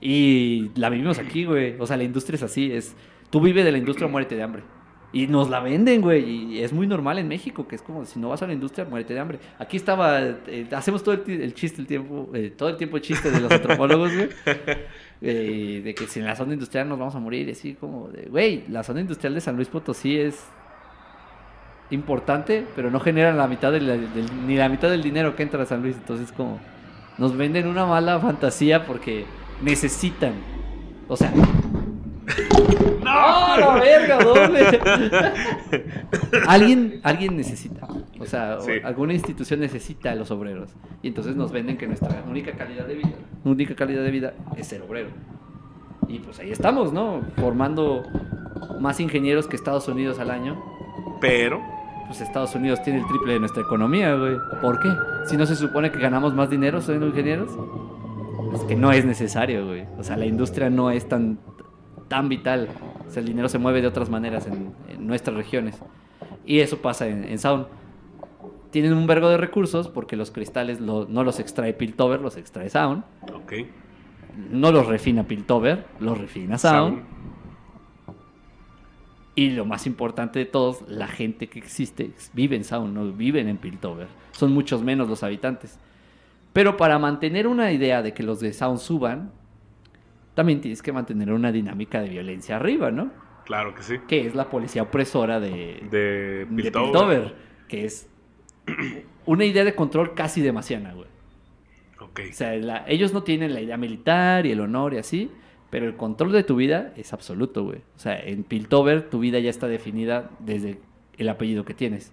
Y la vivimos aquí, güey. O sea, la industria es así. Es, tú vive de la industria, muérete de hambre. Y nos la venden, güey. Y es muy normal en México, que es como si no vas a la industria, muérete de hambre. Aquí estaba, eh, hacemos todo el, chiste, el tiempo, eh, todo el tiempo el chiste de los antropólogos, güey. Eh, de que si en la zona industrial nos vamos a morir, así como de, güey, la zona industrial de San Luis Potosí es importante, pero no genera la mitad del, del- ni la mitad del dinero que entra a San Luis. Entonces, como nos venden una mala fantasía porque necesitan. O sea. ¡No! ¡La verga, doble! alguien, alguien necesita. O sea, Sí. alguna institución necesita a los obreros. Y entonces nos venden que nuestra única calidad de vida, única calidad de vida es ser obrero. Y pues ahí estamos, ¿no? Formando más ingenieros que Estados Unidos al año. Pero, Pues Estados Unidos tiene el triple de nuestra economía, güey. ¿Por qué? Si no se supone que ganamos más dinero siendo ingenieros. Es que no es necesario, güey. O sea, la industria no es tan, tan vital. O sea, el dinero se mueve de otras maneras en, en nuestras regiones. Y eso pasa en, en Sound. Tienen un vergo de recursos porque los cristales lo- no los extrae Piltover, los extrae Sound. ok. no los refina Piltover, los refina Sound. Sound. Y lo más importante de todos, la gente que existe vive en Sound, no viven en Piltover. Son muchos menos los habitantes. Pero para mantener una idea de que los de Sound suban, también tienes que mantener una dinámica de violencia arriba, ¿no? Claro que sí. Que es la policía opresora de, De de Piltover. Piltover, que es una idea de control casi demasiada, güey. Ok. O sea, la- ellos no tienen la idea militar y el honor y así, pero el control de tu vida es absoluto, güey. O sea, en Piltover tu vida ya está definida desde el apellido que tienes.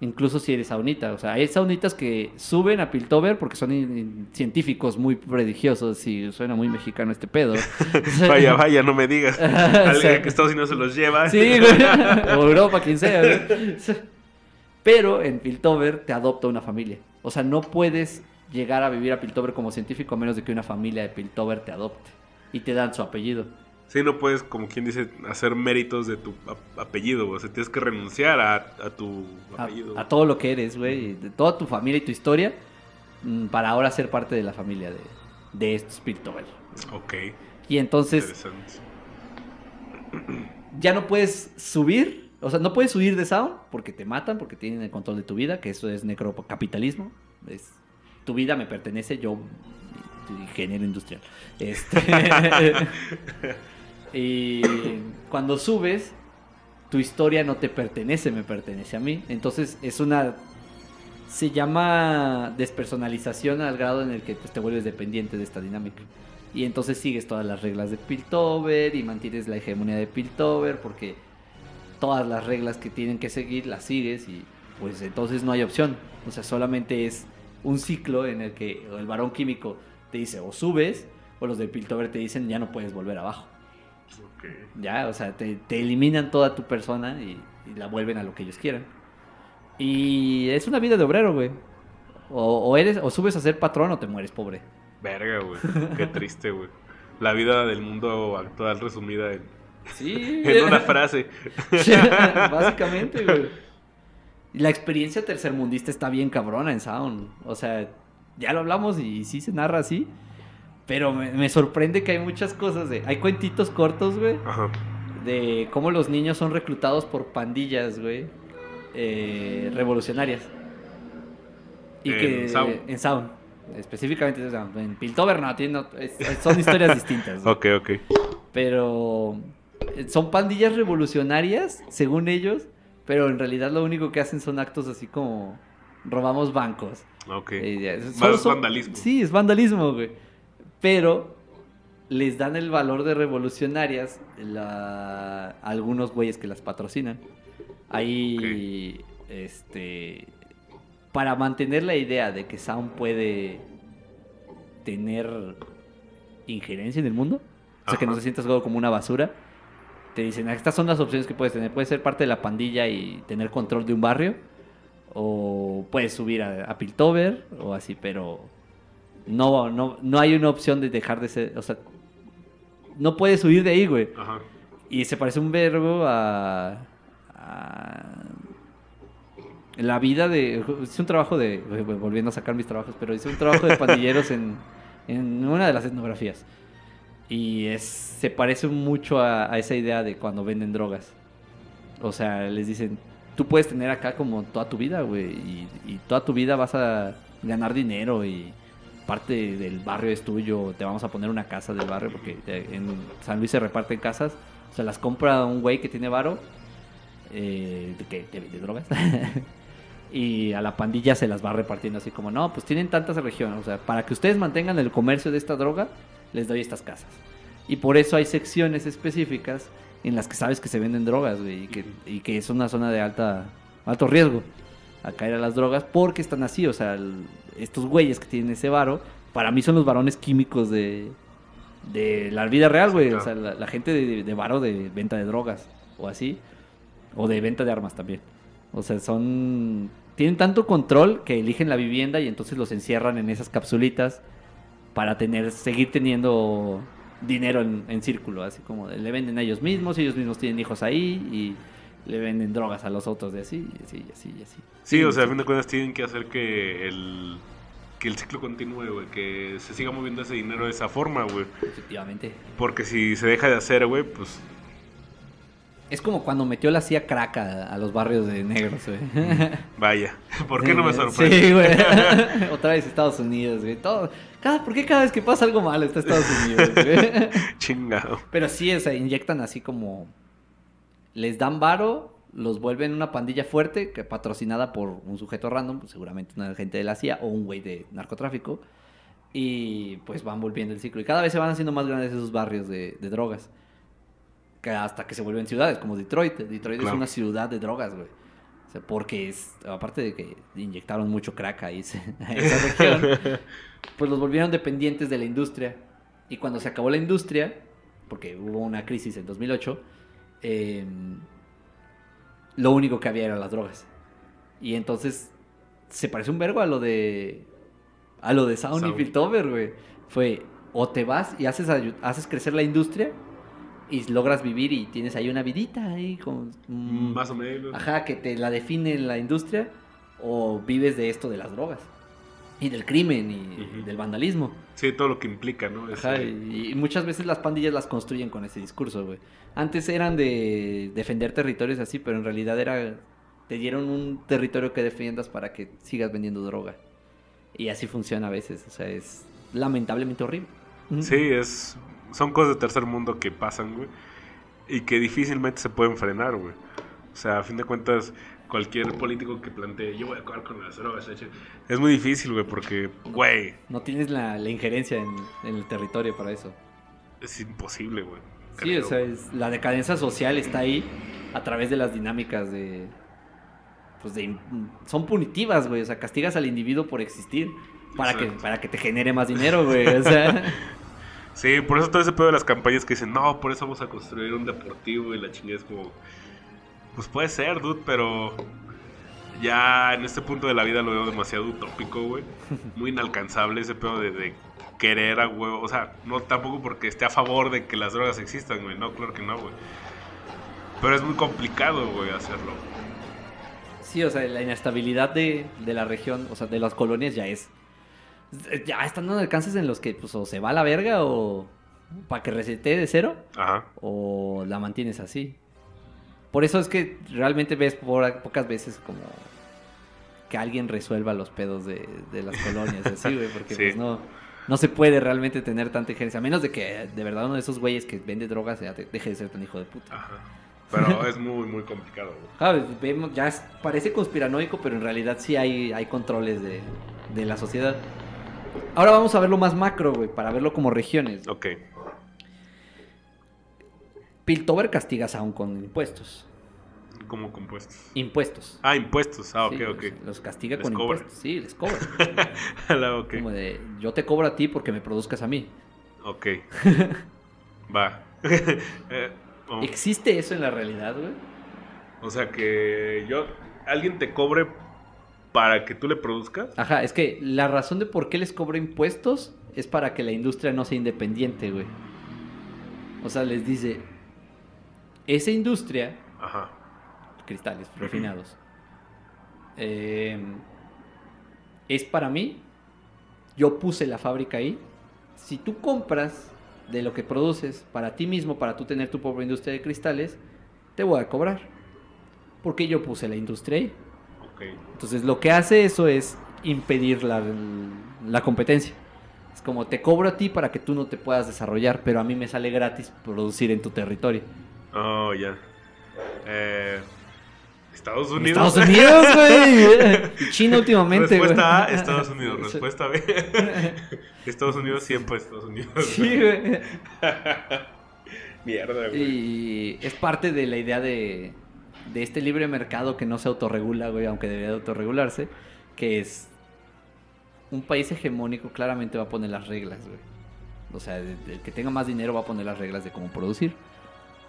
Incluso si eres saunita. O sea, hay saunitas que suben a Piltover porque son científicos muy prodigiosos y suena muy mexicano este pedo. Vaya, vaya, no me digas. O Alguien sea, que Estados Unidos se los lleva. Sí, güey. O Europa, quien sea, güey. Pero en Piltover te adopta una familia. O sea, no puedes llegar a vivir a Piltover como científico a menos de que una familia de Piltover te adopte. Y te dan su apellido. Sí, no puedes, como quien dice, hacer méritos de tu ap- apellido, güey. O sea, tienes que renunciar a, a tu apellido. a todo lo que eres, güey. De toda tu familia y tu historia. mm, Para ahora ser parte de la familia de, de estos Piltover. Ok, Y entonces interesante. ya no puedes subir, o sea, no puedes huir de Sound porque te matan, porque tienen el control de tu vida, que eso es necrocapitalismo. Es, tu vida me pertenece, yo, ingeniero industrial. Este, y cuando subes, tu historia no te pertenece, me pertenece a mí. Entonces es una... Se llama despersonalización al grado en el que pues, te vuelves dependiente de esta dinámica. Y entonces sigues todas las reglas de Piltover y mantienes la hegemonía de Piltover porque todas las reglas que tienen que seguir las sigues y pues entonces no hay opción. O sea, solamente es un ciclo en el que el varón químico te dice o subes o los de Piltover te dicen ya no puedes volver abajo. Ok. Ya, o sea, te, te eliminan toda tu persona y, y la vuelven a lo que ellos quieran. Y es una vida de obrero, güey. O, o eres, o subes a ser patrón o te mueres pobre. Verga, güey. Qué triste, güey. La vida del mundo actual resumida en, Sí. en una frase. Básicamente, güey. La experiencia tercermundista está bien cabrona en Sound. O sea, ya lo hablamos y sí se narra así. Pero me, me sorprende que hay muchas cosas de... Hay cuentitos cortos, güey. Ajá. De cómo los niños son reclutados por pandillas, güey. eh, revolucionarias. Y En que... Sound. En Sound. Específicamente en Piltover no, tiene- son historias distintas. güey. Ok, ok. Pero eh, son pandillas revolucionarias, según ellos, pero en realidad lo único que hacen son actos así como robamos bancos. Ok. Eh, son- vandalismo. Sí, es vandalismo, güey. Pero les dan el valor de revolucionarias la- algunos güeyes que las patrocinan. Ahí, este, para mantener la idea de que Sound puede tener injerencia en el mundo, o sea, que no se sientas como una basura, te dicen, "Ah, estas son las opciones que puedes tener. Puedes ser parte de la pandilla y tener control de un barrio, o puedes subir a, a Piltover, o así, pero no, no, no hay una opción de dejar de ser, o sea, no puedes huir de ahí, güey. Ajá. Y se parece un verbo a, a la vida de... Es un trabajo de... Volviendo a sacar mis trabajos, pero es un trabajo de pandilleros en, en una de las etnografías. Y es, se parece mucho a, a esa idea de cuando venden drogas. O sea, les dicen, tú puedes tener acá como toda tu vida, güey. Y, y toda tu vida vas a ganar dinero y parte del barrio es tuyo. Te vamos a poner una casa del barrio porque eh, en San Luis se reparten casas. O sea, las compra un güey que tiene varo. Eh, que de, de drogas. y a la pandilla se las va repartiendo así como, no, pues tienen tantas regiones. O sea, para que ustedes mantengan el comercio de esta droga, les doy estas casas. Y por eso hay secciones específicas en las que sabes que se venden drogas, güey, y que, y que es una zona de alta, alto riesgo a caer a las drogas porque están así, o sea, el- estos güeyes que tienen ese varo, para mí son los varones químicos de, de la vida real, güey, o sea, la, la gente de, de varo de venta de drogas o así, o de venta de armas también. O sea, son... Tienen tanto control que eligen la vivienda y entonces los encierran en esas capsulitas para tener, seguir teniendo dinero en, en círculo, así como le venden a ellos mismos, ellos mismos tienen hijos ahí y le venden drogas a los otros de así, y así, y así, y así. Sí, o sea, a fin de cuentas tienen que hacer que el que el ciclo continúe, güey, que se siga moviendo ese dinero de esa forma, güey. Efectivamente. Porque si se deja de hacer, güey, pues Es como cuando metió la CIA crack a, a los barrios de negros, güey. vaya. ¿Por qué no me sorprende? Sí, güey. Otra vez Estados Unidos, güey. Todo, cada, ¿Por qué cada vez que pasa algo malo está Estados Unidos, güey? Chingado. Pero sí, o sea, inyectan así como... Les dan varo, los vuelven una pandilla fuerte, que patrocinada por un sujeto random, pues, seguramente un agente de la CIA o un güey de narcotráfico. Y pues van volviendo el ciclo. Y cada vez se van haciendo más grandes esos barrios de, de drogas. Que hasta que se vuelven ciudades, como Detroit. Detroit es una ciudad de drogas, güey. O sea, porque es, aparte de que inyectaron mucho crack ahí se- a esa región, pues los volvieron dependientes de la industria. Y cuando se acabó la industria, porque hubo una crisis en 2008, eh, lo único que había eran las drogas. Y entonces se parece un vergo a lo de a lo de Sound, y Sound. Piltover, güey. Fue o te vas y haces haces crecer la industria y logras vivir y tienes ahí una vidita ahí con mm, Más o menos. Ajá, que te la define la industria o vives de esto de las drogas y del crimen y del vandalismo. Sí, todo lo que implica, ¿no? Ese- Ajá, y, y muchas veces las pandillas las construyen con ese discurso, güey. Antes eran de defender territorios así, pero en realidad era te dieron un territorio que defiendas para que sigas vendiendo droga. Y así funciona a veces, o sea, es lamentablemente horrible. Sí, es, son cosas de tercer mundo que pasan, güey. Y que difícilmente se pueden frenar, güey. O sea, a fin de cuentas, cualquier político que plantee, yo voy a acabar con las drogas, eche", es muy difícil, güey, porque, güey, No tienes la, la injerencia en, en el territorio para eso. es imposible, güey. Sí, o sea, es- la decadencia social está ahí a través de las dinámicas de... Pues de... Son punitivas, güey. O sea, castigas al individuo por existir para que, para que te genere más dinero, güey. O sea... Sí, por eso todo ese pedo de las campañas que dicen, no, por eso vamos a construir un deportivo y la chingada es como, pues puede ser, dude, pero ya en este punto de la vida lo veo demasiado utópico, güey. Muy inalcanzable ese pedo de, de querer a huevo. O sea, no tampoco porque esté a favor de que las drogas existan, güey. No, claro que no, güey. Pero es muy complicado, güey, hacerlo. Sí, o sea, la inestabilidad de, de la región, o sea, de las colonias ya es... Ya están en alcances en los que pues o se va a la verga o... Para que resete de cero. Ajá. o la mantienes así. Por eso es que realmente ves por, pocas veces como que alguien resuelva los pedos de, de las colonias, así, güey, porque Sí. pues no, no se puede realmente tener tanta injerencia, a menos de que de verdad uno de esos güeyes que vende drogas ya te- deje de ser tan hijo de puta. Ajá. Pero es muy, muy complicado, güey. ¿Sabes? Vemos, ya es- parece conspiranoico, pero en realidad sí hay, hay controles de, de la sociedad. Ahora vamos a verlo más macro, güey, para verlo como regiones. Ok. Piltover castigas aún con impuestos. Como compuestos. Impuestos. Ah, impuestos. Ah, ok, Sí, ok. Los castiga Les con cobra. impuestos. Sí, les cobra. Hola, ok. Como de, yo te cobro a ti porque me produzcas a mí. Ok. Va. Eh, oh, ¿Existe eso en la realidad, güey? o sea que yo. Alguien te cobre para que tú le produzcas. Ajá, es que la razón de por qué les cobro impuestos es para que la industria no sea independiente, güey. O sea, les dice, esa industria, Ajá. cristales refinados, eh, es para mí, yo puse la fábrica ahí. Si tú compras de lo que produces para ti mismo, para tú tener tu propia industria de cristales, te voy a cobrar. Porque yo puse la industria ahí. Entonces lo que hace eso es impedir la, la competencia. Es como te cobro a ti para que tú no te puedas desarrollar, pero a mí me sale gratis producir en tu territorio. Oh, ya. Eh, Estados Unidos. Estados Unidos, güey. China últimamente. Respuesta A, Estados Unidos. Respuesta B. Estados Unidos siempre Estados Unidos. Sí, güey. Mierda, güey. Y es parte de la idea de, de este libre mercado que no se autorregula, güey, aunque debería de autorregularse, que es un país hegemónico claramente va a poner las reglas, güey. O sea, el que tenga más dinero va a poner las reglas de cómo producir.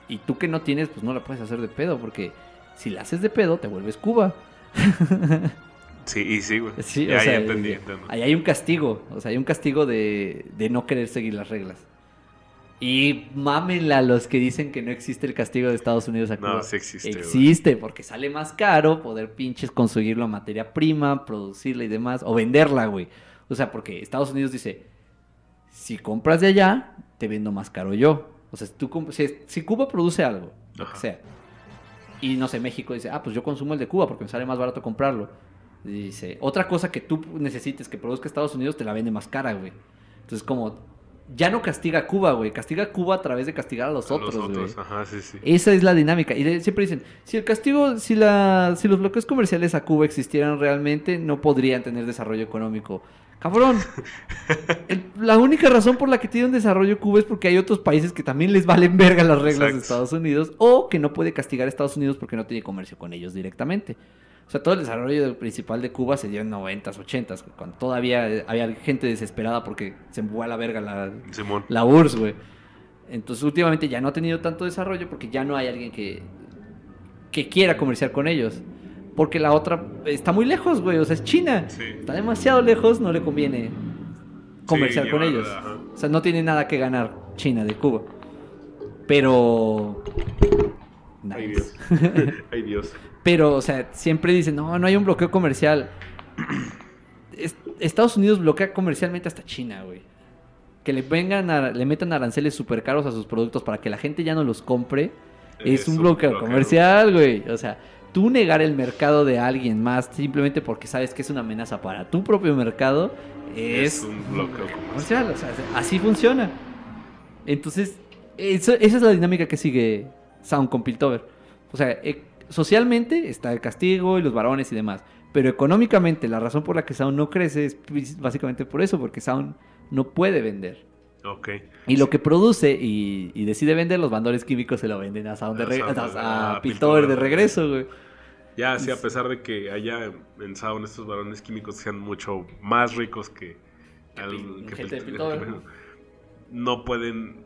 Y tú que no tienes, pues no la puedes hacer de pedo, porque si la haces de pedo, te vuelves Cuba. Sí, y sí, güey. Sí, ya, o sea, ya entendí, y- entiendo. ahí hay un castigo, o sea, hay un castigo de, de no querer seguir las reglas. Y mámenla los que dicen que no existe el castigo de Estados Unidos a Cuba. No, sí existe, güey. Existe, porque sale más caro poder pinches conseguirlo a materia prima, producirla y demás, o venderla, güey. O sea, porque Estados Unidos dice, si compras de allá, te vendo más caro yo. O sea, si, tú, si, si Cuba produce algo, lo que Ajá. sea, y no sé, México dice, ah, pues yo consumo el de Cuba porque me sale más barato comprarlo. Y dice, otra cosa que tú necesites que produzca Estados Unidos te la vende más cara, güey. Entonces, como, ya no castiga a Cuba, güey. Castiga a Cuba a través de castigar a los A otros, güey. Ajá, sí, sí. Esa es la dinámica. Y de- siempre dicen, si el castigo, si, la, si los bloqueos comerciales a Cuba existieran realmente, no podrían tener desarrollo económico. Cabrón. El- la única razón por la que tiene un desarrollo Cuba es porque hay otros países que también les valen verga las reglas de. Estados Unidos o que no puede castigar a Estados Unidos porque no tiene comercio con ellos directamente. O sea, todo el desarrollo principal de Cuba se dio en 90s, 80s, cuando todavía eh, había gente desesperada porque se fue a la verga la, Simón. la URSS, güey. Entonces, últimamente ya no ha tenido tanto desarrollo porque ya no hay alguien que, que quiera comerciar con ellos. Porque la otra está muy lejos, güey. O sea, es China. Sí. Está demasiado lejos, no le conviene comerciar Sí, con ellos. O sea, no tiene nada que ganar China de Cuba. Pero. Ay, Nice. Dios. Ay, Dios. Pero, o sea, siempre dicen, no, no hay un bloqueo comercial. Es- Estados Unidos bloquea comercialmente hasta China, güey. Que le vengan a- le metan aranceles súper caros a sus productos para que la gente ya no los compre. Es, un bloqueo, comercial, güey. O sea, tú negar el mercado de alguien más simplemente porque sabes que es una amenaza para tu propio mercado es, Es un bloqueo comercial. O sea, así funciona. Entonces, eso- esa es la dinámica que sigue Sound con Piltover. O sea, e- socialmente está el castigo y los varones y demás. Pero económicamente, la razón por la que Sound no crece es básicamente por eso, porque Sound no puede vender. Ok. Y lo que produce y, y decide vender, los bandores químicos se lo venden a Sound de A re- Sound, a- a a Piltover de regreso, güey. Ya, sí, a pesar de que haya en Sound estos varones químicos sean mucho más ricos que, al- que gente de Pil- Piltover. no pueden,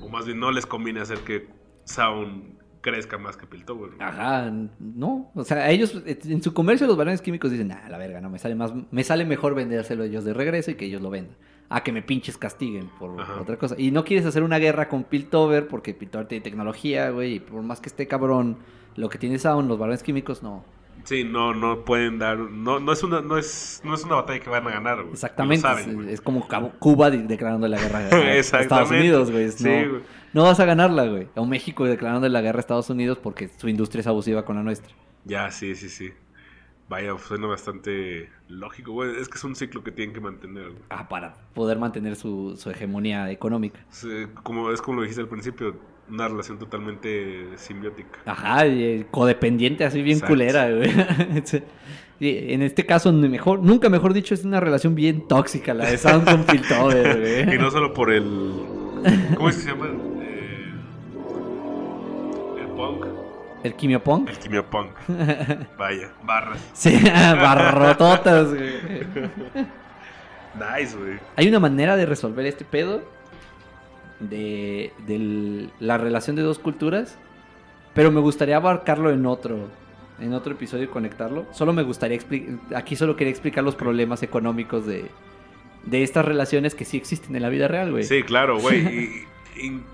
o más bien no les conviene hacer que Sound crezca más que Piltover. Ajá, no. O sea, ellos, en su comercio, los varones químicos dicen, ah, la verga, no, me sale más, me sale mejor vendérselo a ellos de regreso y que ellos lo vendan. A que me pinches castiguen por Ajá. otra cosa. Y no quieres hacer una guerra con Piltover porque Piltover tiene tecnología, güey, y por más que esté cabrón, lo que tiene Sound, los varones químicos, no. Sí, no, no pueden dar, no, no es una, no es, no es una batalla que van a ganar, güey. Exactamente. Saben, es, como Cuba de- declarando la guerra a Estados. Unidos, güey. Sí, no, güey. no vas a ganarla, güey. O México declarando la guerra a Estados Unidos porque su industria es abusiva con la nuestra. Ya, sí, sí, sí. Vaya, suena bastante lógico, güey. Es que es un ciclo que tienen que mantener. güey. Ah, para poder mantener su, su hegemonía económica. Como, es como lo dijiste al principio, una relación totalmente simbiótica. Ajá, y, eh, codependiente, así bien Exacto. culera, güey. En este caso, mejor, nunca mejor dicho, es una relación bien tóxica la de Sound con Piltover, güey. Y no solo por el. ¿Cómo es que se llama? Eh, el punk. El quimiopunk. El quimiopunk. Vaya, barras. Sí, barrototas, güey. Nice, güey. Hay una manera de resolver este pedo de, de la relación de dos culturas, pero me gustaría abarcarlo en otro, en otro episodio y conectarlo. Solo me gustaría explicar, aquí solo quería explicar los problemas económicos de, de estas relaciones que sí existen en la vida real, güey. Sí, claro, güey.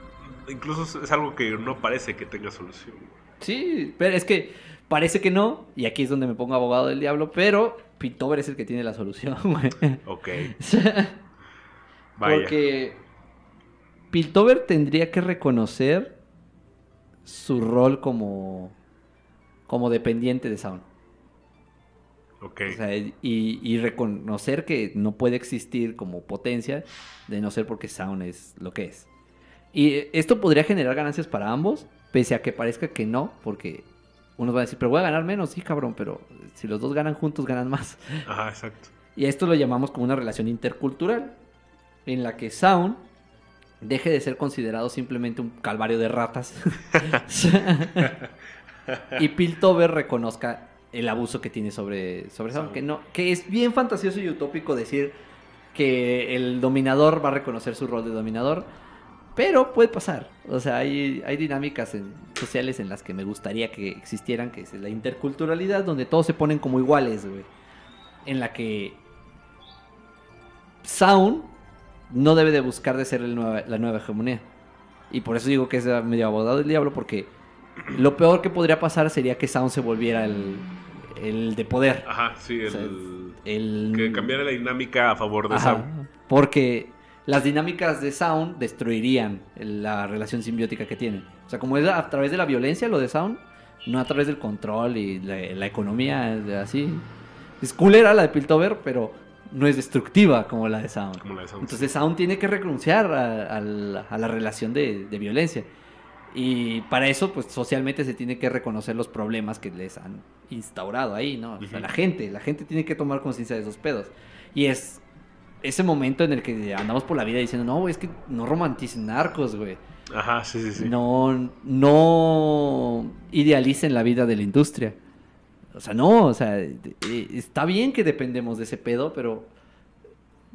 Incluso es algo que no parece que tenga solución. Sí, pero es que parece que no, y aquí es donde me pongo abogado del diablo, pero Piltover es el que tiene la solución, güey. Ok, vaya. Porque Piltover tendría que reconocer su rol como, como dependiente de Sound. Ok. O sea, y, y reconocer que no puede existir como potencia de no ser porque Sound es lo que es. Y esto podría generar ganancias para ambos, pese a que parezca que no, porque unos van a decir, pero voy a ganar menos, sí, cabrón, pero si los dos ganan juntos, ganan más. Ajá, exacto. Y a esto lo llamamos como una relación intercultural, en la que Sound deje de ser considerado simplemente un calvario de ratas y Piltover reconozca el abuso que tiene sobre, sobre. Que, no, que es bien fantasioso y utópico decir que el dominador va a reconocer su rol de dominador, pero puede pasar. O sea, hay, hay dinámicas en- sociales en las que me gustaría que existieran, que es la interculturalidad, donde todos se ponen como iguales, güey. En la que Sound no debe de buscar de ser el nueva- la nueva hegemonía. Y por eso digo que es medio abogado del diablo, porque lo peor que podría pasar sería que Sound se volviera el, el de poder. Ajá, sí, el, O sea, el... Que cambiara la dinámica a favor de Ajá, Sam. porque las dinámicas de Sound destruirían la relación simbiótica que tienen. O sea, como es a través de la violencia lo de Sound, no a través del control y la, la economía así. Es culera la de Piltover, pero no es destructiva como la de Sound. Como la de Sound. Entonces Sound tiene que renunciar a, a la, a la relación de, de violencia. Y para eso, pues socialmente se tiene que reconocer los problemas que les han instaurado ahí, ¿no? O sea, la gente, la gente tiene que tomar conciencia de esos pedos. Y es ese momento en el que andamos por la vida diciendo, no, güey, es que no romanticen narcos, güey. Ajá, sí, sí, sí. No, no idealicen la vida de la industria. O sea, no, o sea, eh, está bien que dependemos de ese pedo, pero,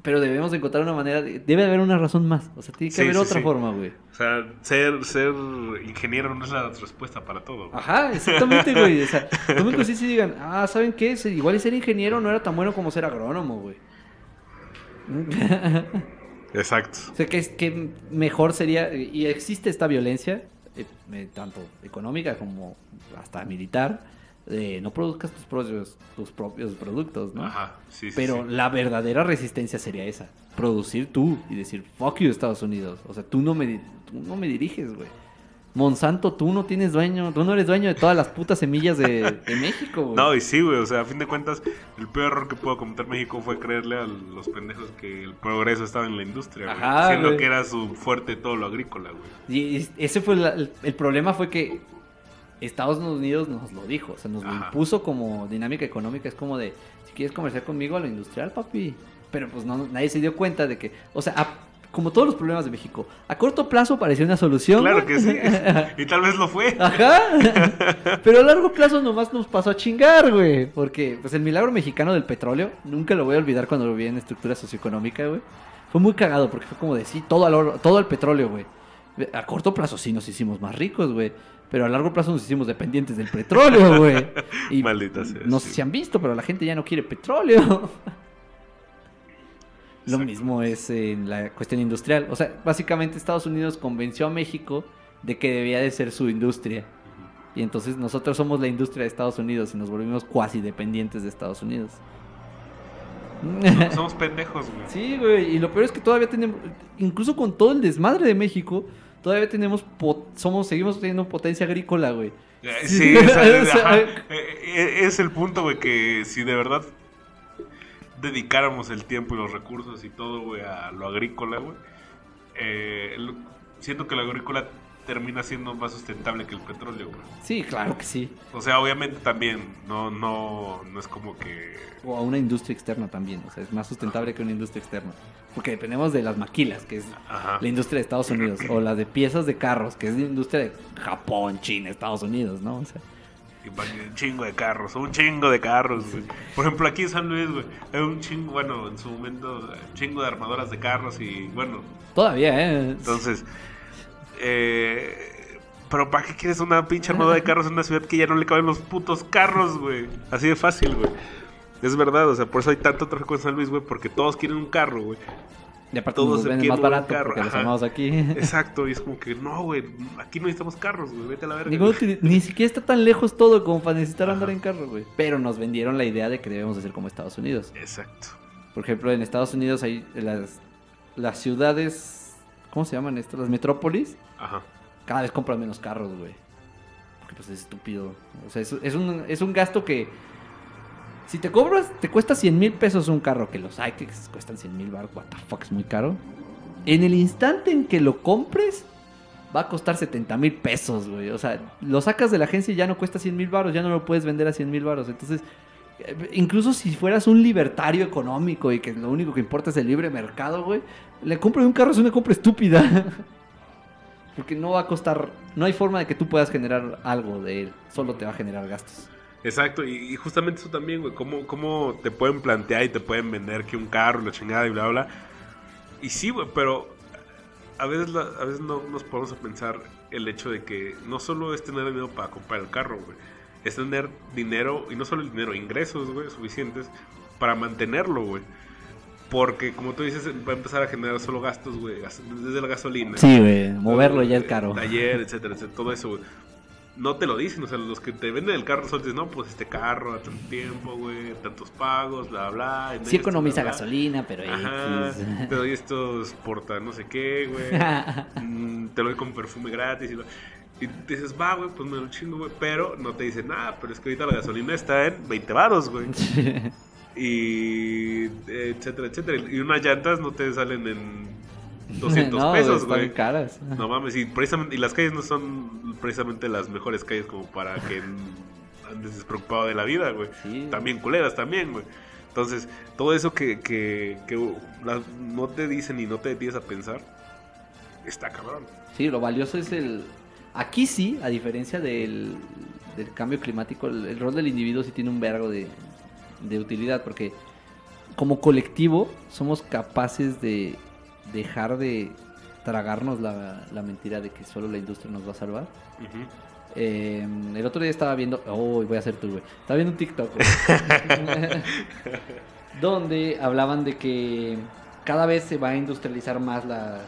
pero debemos encontrar una manera, de- debe haber una razón más. O sea, tiene que Sí, haber sí, otra sí. forma, güey. O sea, ser, ser ingeniero no es la respuesta para todo. güey. Ajá, exactamente, güey. O sea, tomen conciencia y digan, ah, ¿saben qué? Igual ser ingeniero no era tan bueno como ser agrónomo, güey. Exacto. O sea, que, que mejor sería, y existe esta violencia, eh, eh, tanto económica como hasta militar, no produzcas tus propios, tus propios productos, ¿no? Ajá, sí, sí. Pero sí. la verdadera resistencia sería esa, producir tú y decir, fuck you Estados Unidos. O sea, tú no me, tú no me diriges, güey. Monsanto, tú no tienes dueño, tú no eres dueño de todas las putas semillas de, de México, güey. No, y sí, güey, o sea, a fin de cuentas, el peor error que pudo cometer México fue creerle a los pendejos que el progreso estaba en la industria, güey. Ajá, siendo güey. que era su fuerte todo lo agrícola, güey. Y es- ese fue la- el, el problema fue que Estados Unidos nos lo dijo, o sea, nos lo impuso como dinámica económica, es como de, si quieres comerciar conmigo a lo industrial, papi. Pero pues no, nadie se dio cuenta de que, o sea, a- como todos los problemas de México, a corto plazo parecía una solución. Claro que sí. y tal vez lo fue. Ajá. Pero a largo plazo nomás nos pasó a chingar, güey. Porque, pues, el milagro mexicano del petróleo, nunca lo voy a olvidar cuando lo vi en estructura socioeconómica, güey. Fue muy cagado porque fue como de sí, todo al, oro- todo al petróleo, güey. A corto plazo sí nos hicimos más ricos, güey. Pero a largo plazo nos hicimos dependientes del petróleo, güey. Y Maldita sea, No sé sí. si han visto, pero la gente ya no quiere petróleo. Lo Exacto. mismo es en la cuestión industrial. O sea, básicamente Estados Unidos convenció a México de que debía de ser su industria. Y entonces nosotros somos la industria de Estados Unidos y nos volvimos cuasi dependientes de Estados Unidos. Somos pendejos, güey. Sí, güey, y lo peor es que todavía tenemos, incluso con todo el desmadre de México, todavía tenemos, somos, seguimos teniendo potencia agrícola, güey. Sí, ajá. Eh, es el punto, güey, que si de verdad dedicáramos el tiempo y los recursos y todo, güey, a lo agrícola, güey, eh, siento que lo agrícola termina siendo más sustentable que el petróleo, güey. Sí, claro que sí. O sea, obviamente también, no, no, no es como que... O a una industria externa también, o sea, es más sustentable que una industria externa. Porque dependemos de las maquilas, que es Ajá. la industria de Estados Unidos, o la de piezas de carros, que es la industria de Japón, China, Estados Unidos, ¿no? O sea, Un chingo de carros, un chingo de carros, güey. Por ejemplo, aquí en San Luis, güey, hay un chingo, bueno, en su momento, un chingo de armadoras de carros y, bueno, todavía, ¿eh? entonces, eh, pero ¿para qué quieres una pinche armadora de carros en una ciudad que ya no le caben los putos carros, güey? Así de fácil, güey. Es verdad, o sea, por eso hay tanto tráfico en San Luis, güey, porque todos quieren un carro, güey. Y aparte todos se venden más quieren un barato carro, porque los aquí. Exacto, y es como que, no, güey, aquí no necesitamos carros, güey, vete a la verga. Ni siquiera está tan lejos todo como para necesitar andar en carro, güey. Pero nos vendieron la idea de que debemos de ser como Estados Unidos. Exacto. Por ejemplo, en Estados Unidos hay las, las ciudades, ¿cómo se llaman estas? Las metrópolis, Ajá. cada vez compran menos carros, güey. Porque pues es estúpido. O sea, es, un, es un gasto que... Si te cobras, te cuesta 100 mil pesos un carro, que los hay que cuestan 100 mil bar, what the fuck, es muy caro. En el instante en que lo compres, va a costar 70 mil pesos, güey. O sea, lo sacas de la agencia y ya no cuesta 100 mil baros, ya no lo puedes vender a 100 mil baros. Entonces, eh, incluso si fueras un libertario económico y que lo único que importa es el libre mercado, güey, la compra de un carro es una compra estúpida. Porque no va a costar, no hay forma de que tú puedas generar algo de él, solo te va a generar gastos. Exacto, y, justamente eso también, güey, cómo, cómo te pueden plantear y te pueden vender que un carro, la chingada y bla, bla. Y sí, güey, pero a veces, a veces no nos ponemos a pensar el hecho de que no solo es tener dinero para comprar el carro, güey, es tener dinero, y no solo el dinero, ingresos, güey, suficientes para mantenerlo, güey. Porque, como tú dices, va a empezar a generar solo gastos, güey, desde la gasolina. Sí, güey, moverlo ya es caro. Taller, etcétera, etcétera, todo eso, güey. no te lo dicen, o sea, los que te venden el carro son dicen, no, pues este carro a tanto tiempo, güey, tantos pagos, bla, bla. Sí esto, economiza bla, bla. gasolina, pero Ajá, X. te doy estos porta no sé qué, güey. Mm, te lo doy con perfume gratis y, lo- y dices, va, güey, pues me lo chingo, güey. Pero no te dicen nada, pero es que ahorita la gasolina está en 20 varos, güey. Y etcétera, etcétera. Y unas llantas no te salen en 200 no, pesos, güey. caras. No mames, y, precisamente, y las calles no son precisamente las mejores calles como para que andes despreocupado de la vida, güey. Sí. También culeras, también, güey. Entonces, todo eso que, que, que la- no te dicen y no te detienes a pensar, está cabrón. Sí, lo valioso es el... Aquí sí, a diferencia del, del cambio climático, el, el rol del individuo sí tiene un vergo de, de utilidad, porque como colectivo somos capaces de dejar de tragarnos la, la mentira de que solo la industria nos va a salvar. Eh, el otro día estaba viendo. Oh, voy a hacer tú, güey. Estaba viendo un TikTok, donde hablaban de que cada vez se va a industrializar más la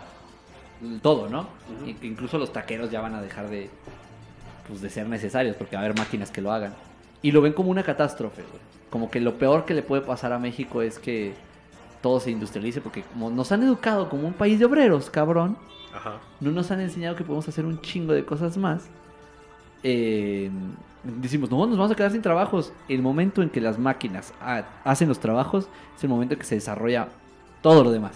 todo, ¿no? Y que incluso los taqueros ya van a dejar de pues de ser necesarios porque va a haber máquinas que lo hagan. Y lo ven como una catástrofe, güey. Como que lo peor que le puede pasar a México es que todo se industrialice porque como nos han educado como un país de obreros, cabrón Ajá. no nos han enseñado que podemos hacer un chingo de cosas más. Eh, decimos, no, nos vamos a quedar sin trabajos. El momento en que las máquinas ha- hacen los trabajos es el momento en que se desarrolla todo lo demás.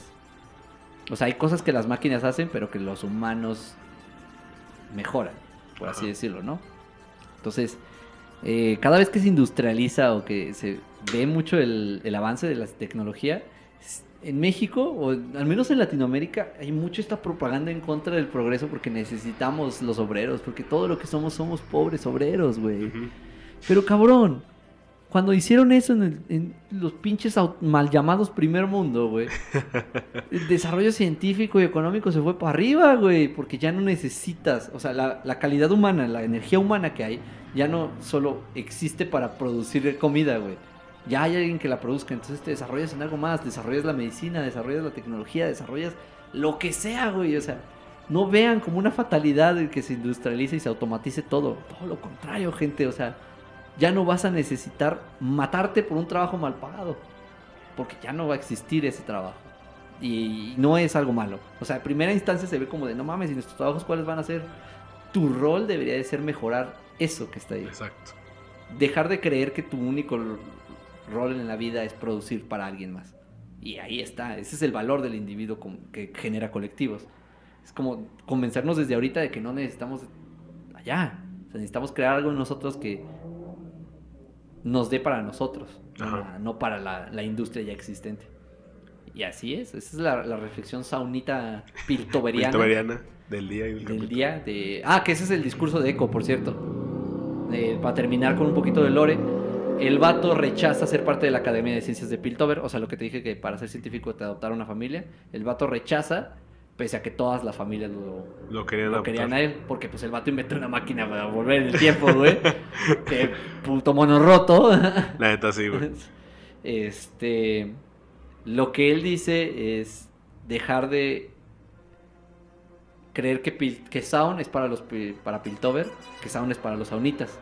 O sea, hay cosas que las máquinas hacen, pero que los humanos mejoran, por así decirlo, ¿no? Entonces, eh, cada vez que se industrializa o que se ve mucho el, el avance de la tecnología, en México, o al menos en Latinoamérica, hay mucho esta propaganda en contra del progreso porque necesitamos los obreros, porque todo lo que somos somos pobres obreros, güey. Pero cabrón, cuando hicieron eso en, el- en los pinches mal llamados primer mundo, güey, el desarrollo científico y económico se fue para arriba, güey, porque ya no necesitas, o sea, la, la calidad humana, la energía humana que hay, ya no solo existe para producir comida, güey. Ya hay alguien que la produzca, entonces te desarrollas en algo más, desarrollas la medicina, desarrollas la tecnología, desarrollas lo que sea, güey, o sea, no vean como una fatalidad el que se industrialice y se automatice todo, todo lo contrario, gente, o sea, ya no vas a necesitar matarte por un trabajo mal pagado. Porque ya no va a existir ese trabajo. Y no es algo malo. O sea, en primera instancia se ve como de, no mames, ¿y nuestros trabajos cuáles van a ser? Tu rol debería de ser mejorar eso que está ahí. Exacto. Dejar de creer que tu único rol en la vida es producir para alguien más. Y ahí está. Ese es el valor del individuo que genera colectivos. Es como convencernos desde ahorita de que no necesitamos allá. O sea, necesitamos crear algo en nosotros que nos dé para nosotros, Ajá. no, para la, la industria ya existente. Y así es, esa es la, la reflexión saunita piltoveriana Piltoveriana del día y del, del día de... Ah, que ese es el discurso de Eco, por cierto. Eh, para terminar con un poquito de lore, el vato rechaza ser parte de la Academia de Ciencias de Piltover, o sea, lo que te dije que para ser científico te adoptar una familia, el vato rechaza, pese a que todas las familias lo, Lo querían lo adoptar. querían a él, porque pues el vato inventó una máquina para volver el tiempo, güey. que puto mono roto. La neta sí, güey. Este, lo que él dice es dejar de creer que, Pil- que Sound es para los para Piltover, que Sound es para los Saunitas.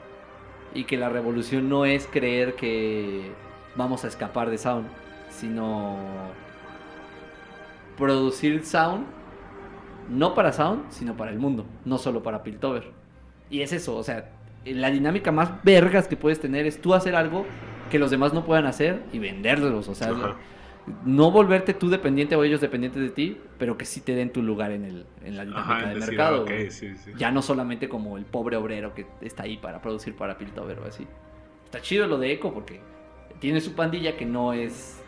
Y que la revolución no es creer que vamos a escapar de Sound, sino producir Sound no para Sound, sino para el mundo, no solo para Piltover. Y es eso, o sea, la dinámica más vergas que puedes tener es tú hacer algo que los demás no puedan hacer y venderlos, o sea, Ajá. no volverte tú dependiente o ellos dependientes de ti, pero que sí te den tu lugar en, el, en la dinámica Ajá, del decir, mercado. sí, sí. Ya no solamente como el pobre obrero que está ahí para producir para Piltover o así. Está chido lo de Eco porque tiene su pandilla que no es.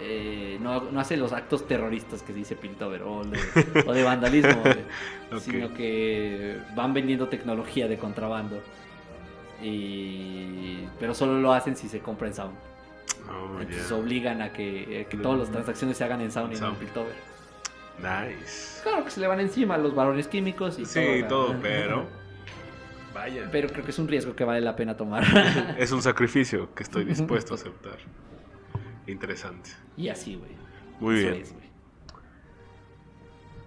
Eh, no, no hace los actos terroristas que dice Piltover o de, o de vandalismo, sino que van vendiendo tecnología de contrabando. Y, pero solo lo hacen si se compra en Sound. Oh, Entonces yeah. obligan a que, eh, que todas las transacciones se hagan en Sound y no en. Piltover. Nice. Claro que se le van encima los varones químicos y Sí, todo. todo, pero. Vaya. Pero creo que es un riesgo que vale la pena tomar. Es un sacrificio que estoy dispuesto a aceptar. Interesante. y así, güey. Muy Eso bien. es.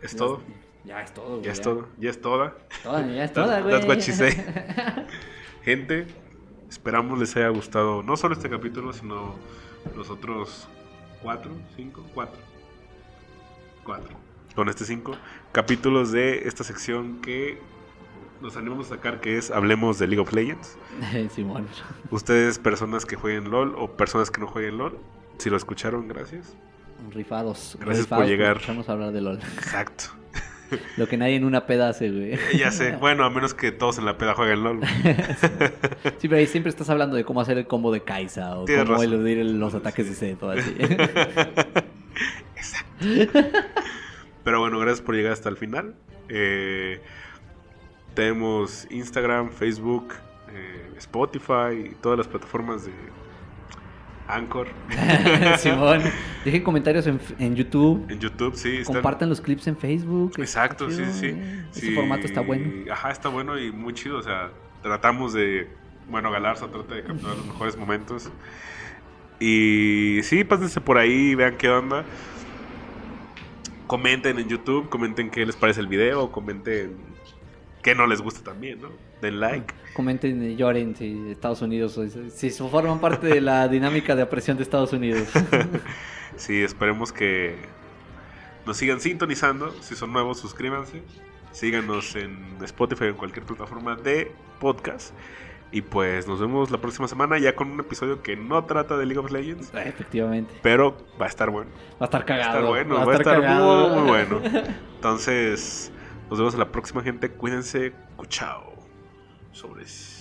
¿Es todo? Ya es todo, güey. Ya es todo, ya es toda. Toda, ya es toda, güey. that's what she say. Gente, esperamos les haya gustado no solo este capítulo, sino los otros cuatro, cinco, cuatro. Cuatro. Con este cinco capítulos de esta sección que nos animamos a sacar, que es Hablemos de League of Legends. Simón. Ustedes, personas que jueguen LOL o personas que no jueguen LOL, si lo escucharon, gracias. Rifados. Gracias por llegar. Vamos a hablar de LOL. Exacto. Lo que nadie en una peda hace, güey. Eh, Ya sé. Bueno, a menos que todos en la peda jueguen LOL. Sí, pero ahí siempre estás hablando de cómo hacer el combo de Kaisa o Tienes cómo razón. eludir el- los ataques de Zed o así. Pero bueno, gracias por llegar hasta el final. Eh, tenemos Instagram, Facebook, eh, Spotify y todas las plataformas de Anchor. Simón. Dejen comentarios en, en YouTube. En YouTube, sí. están- Compartan los clips en Facebook. Exacto, sí, sí. Ese Sí, formato está bueno. Ajá, está bueno y muy chido. O sea, tratamos de. Bueno, Galarza trata de capturar los mejores momentos. Y sí, pásense por ahí, vean qué onda. Comenten en YouTube, comenten qué les parece el video, comenten qué no les gusta también, ¿no? Den like. Comenten y lloren si Estados Unidos, si forman parte de la dinámica de apreciación de Estados Unidos. Sí, esperemos que nos sigan sintonizando. Si son nuevos, suscríbanse. Síganos en Spotify o en cualquier plataforma de podcast. Y pues nos vemos la próxima semana ya con un episodio que no trata de League of Legends, Efectivamente. pero va a estar bueno. Va a estar Va a cagado. estar bueno, va a estar, cagado. muy, muy bueno. Entonces, nos vemos en la próxima gente. Cuídense. Cuchao. Sobres.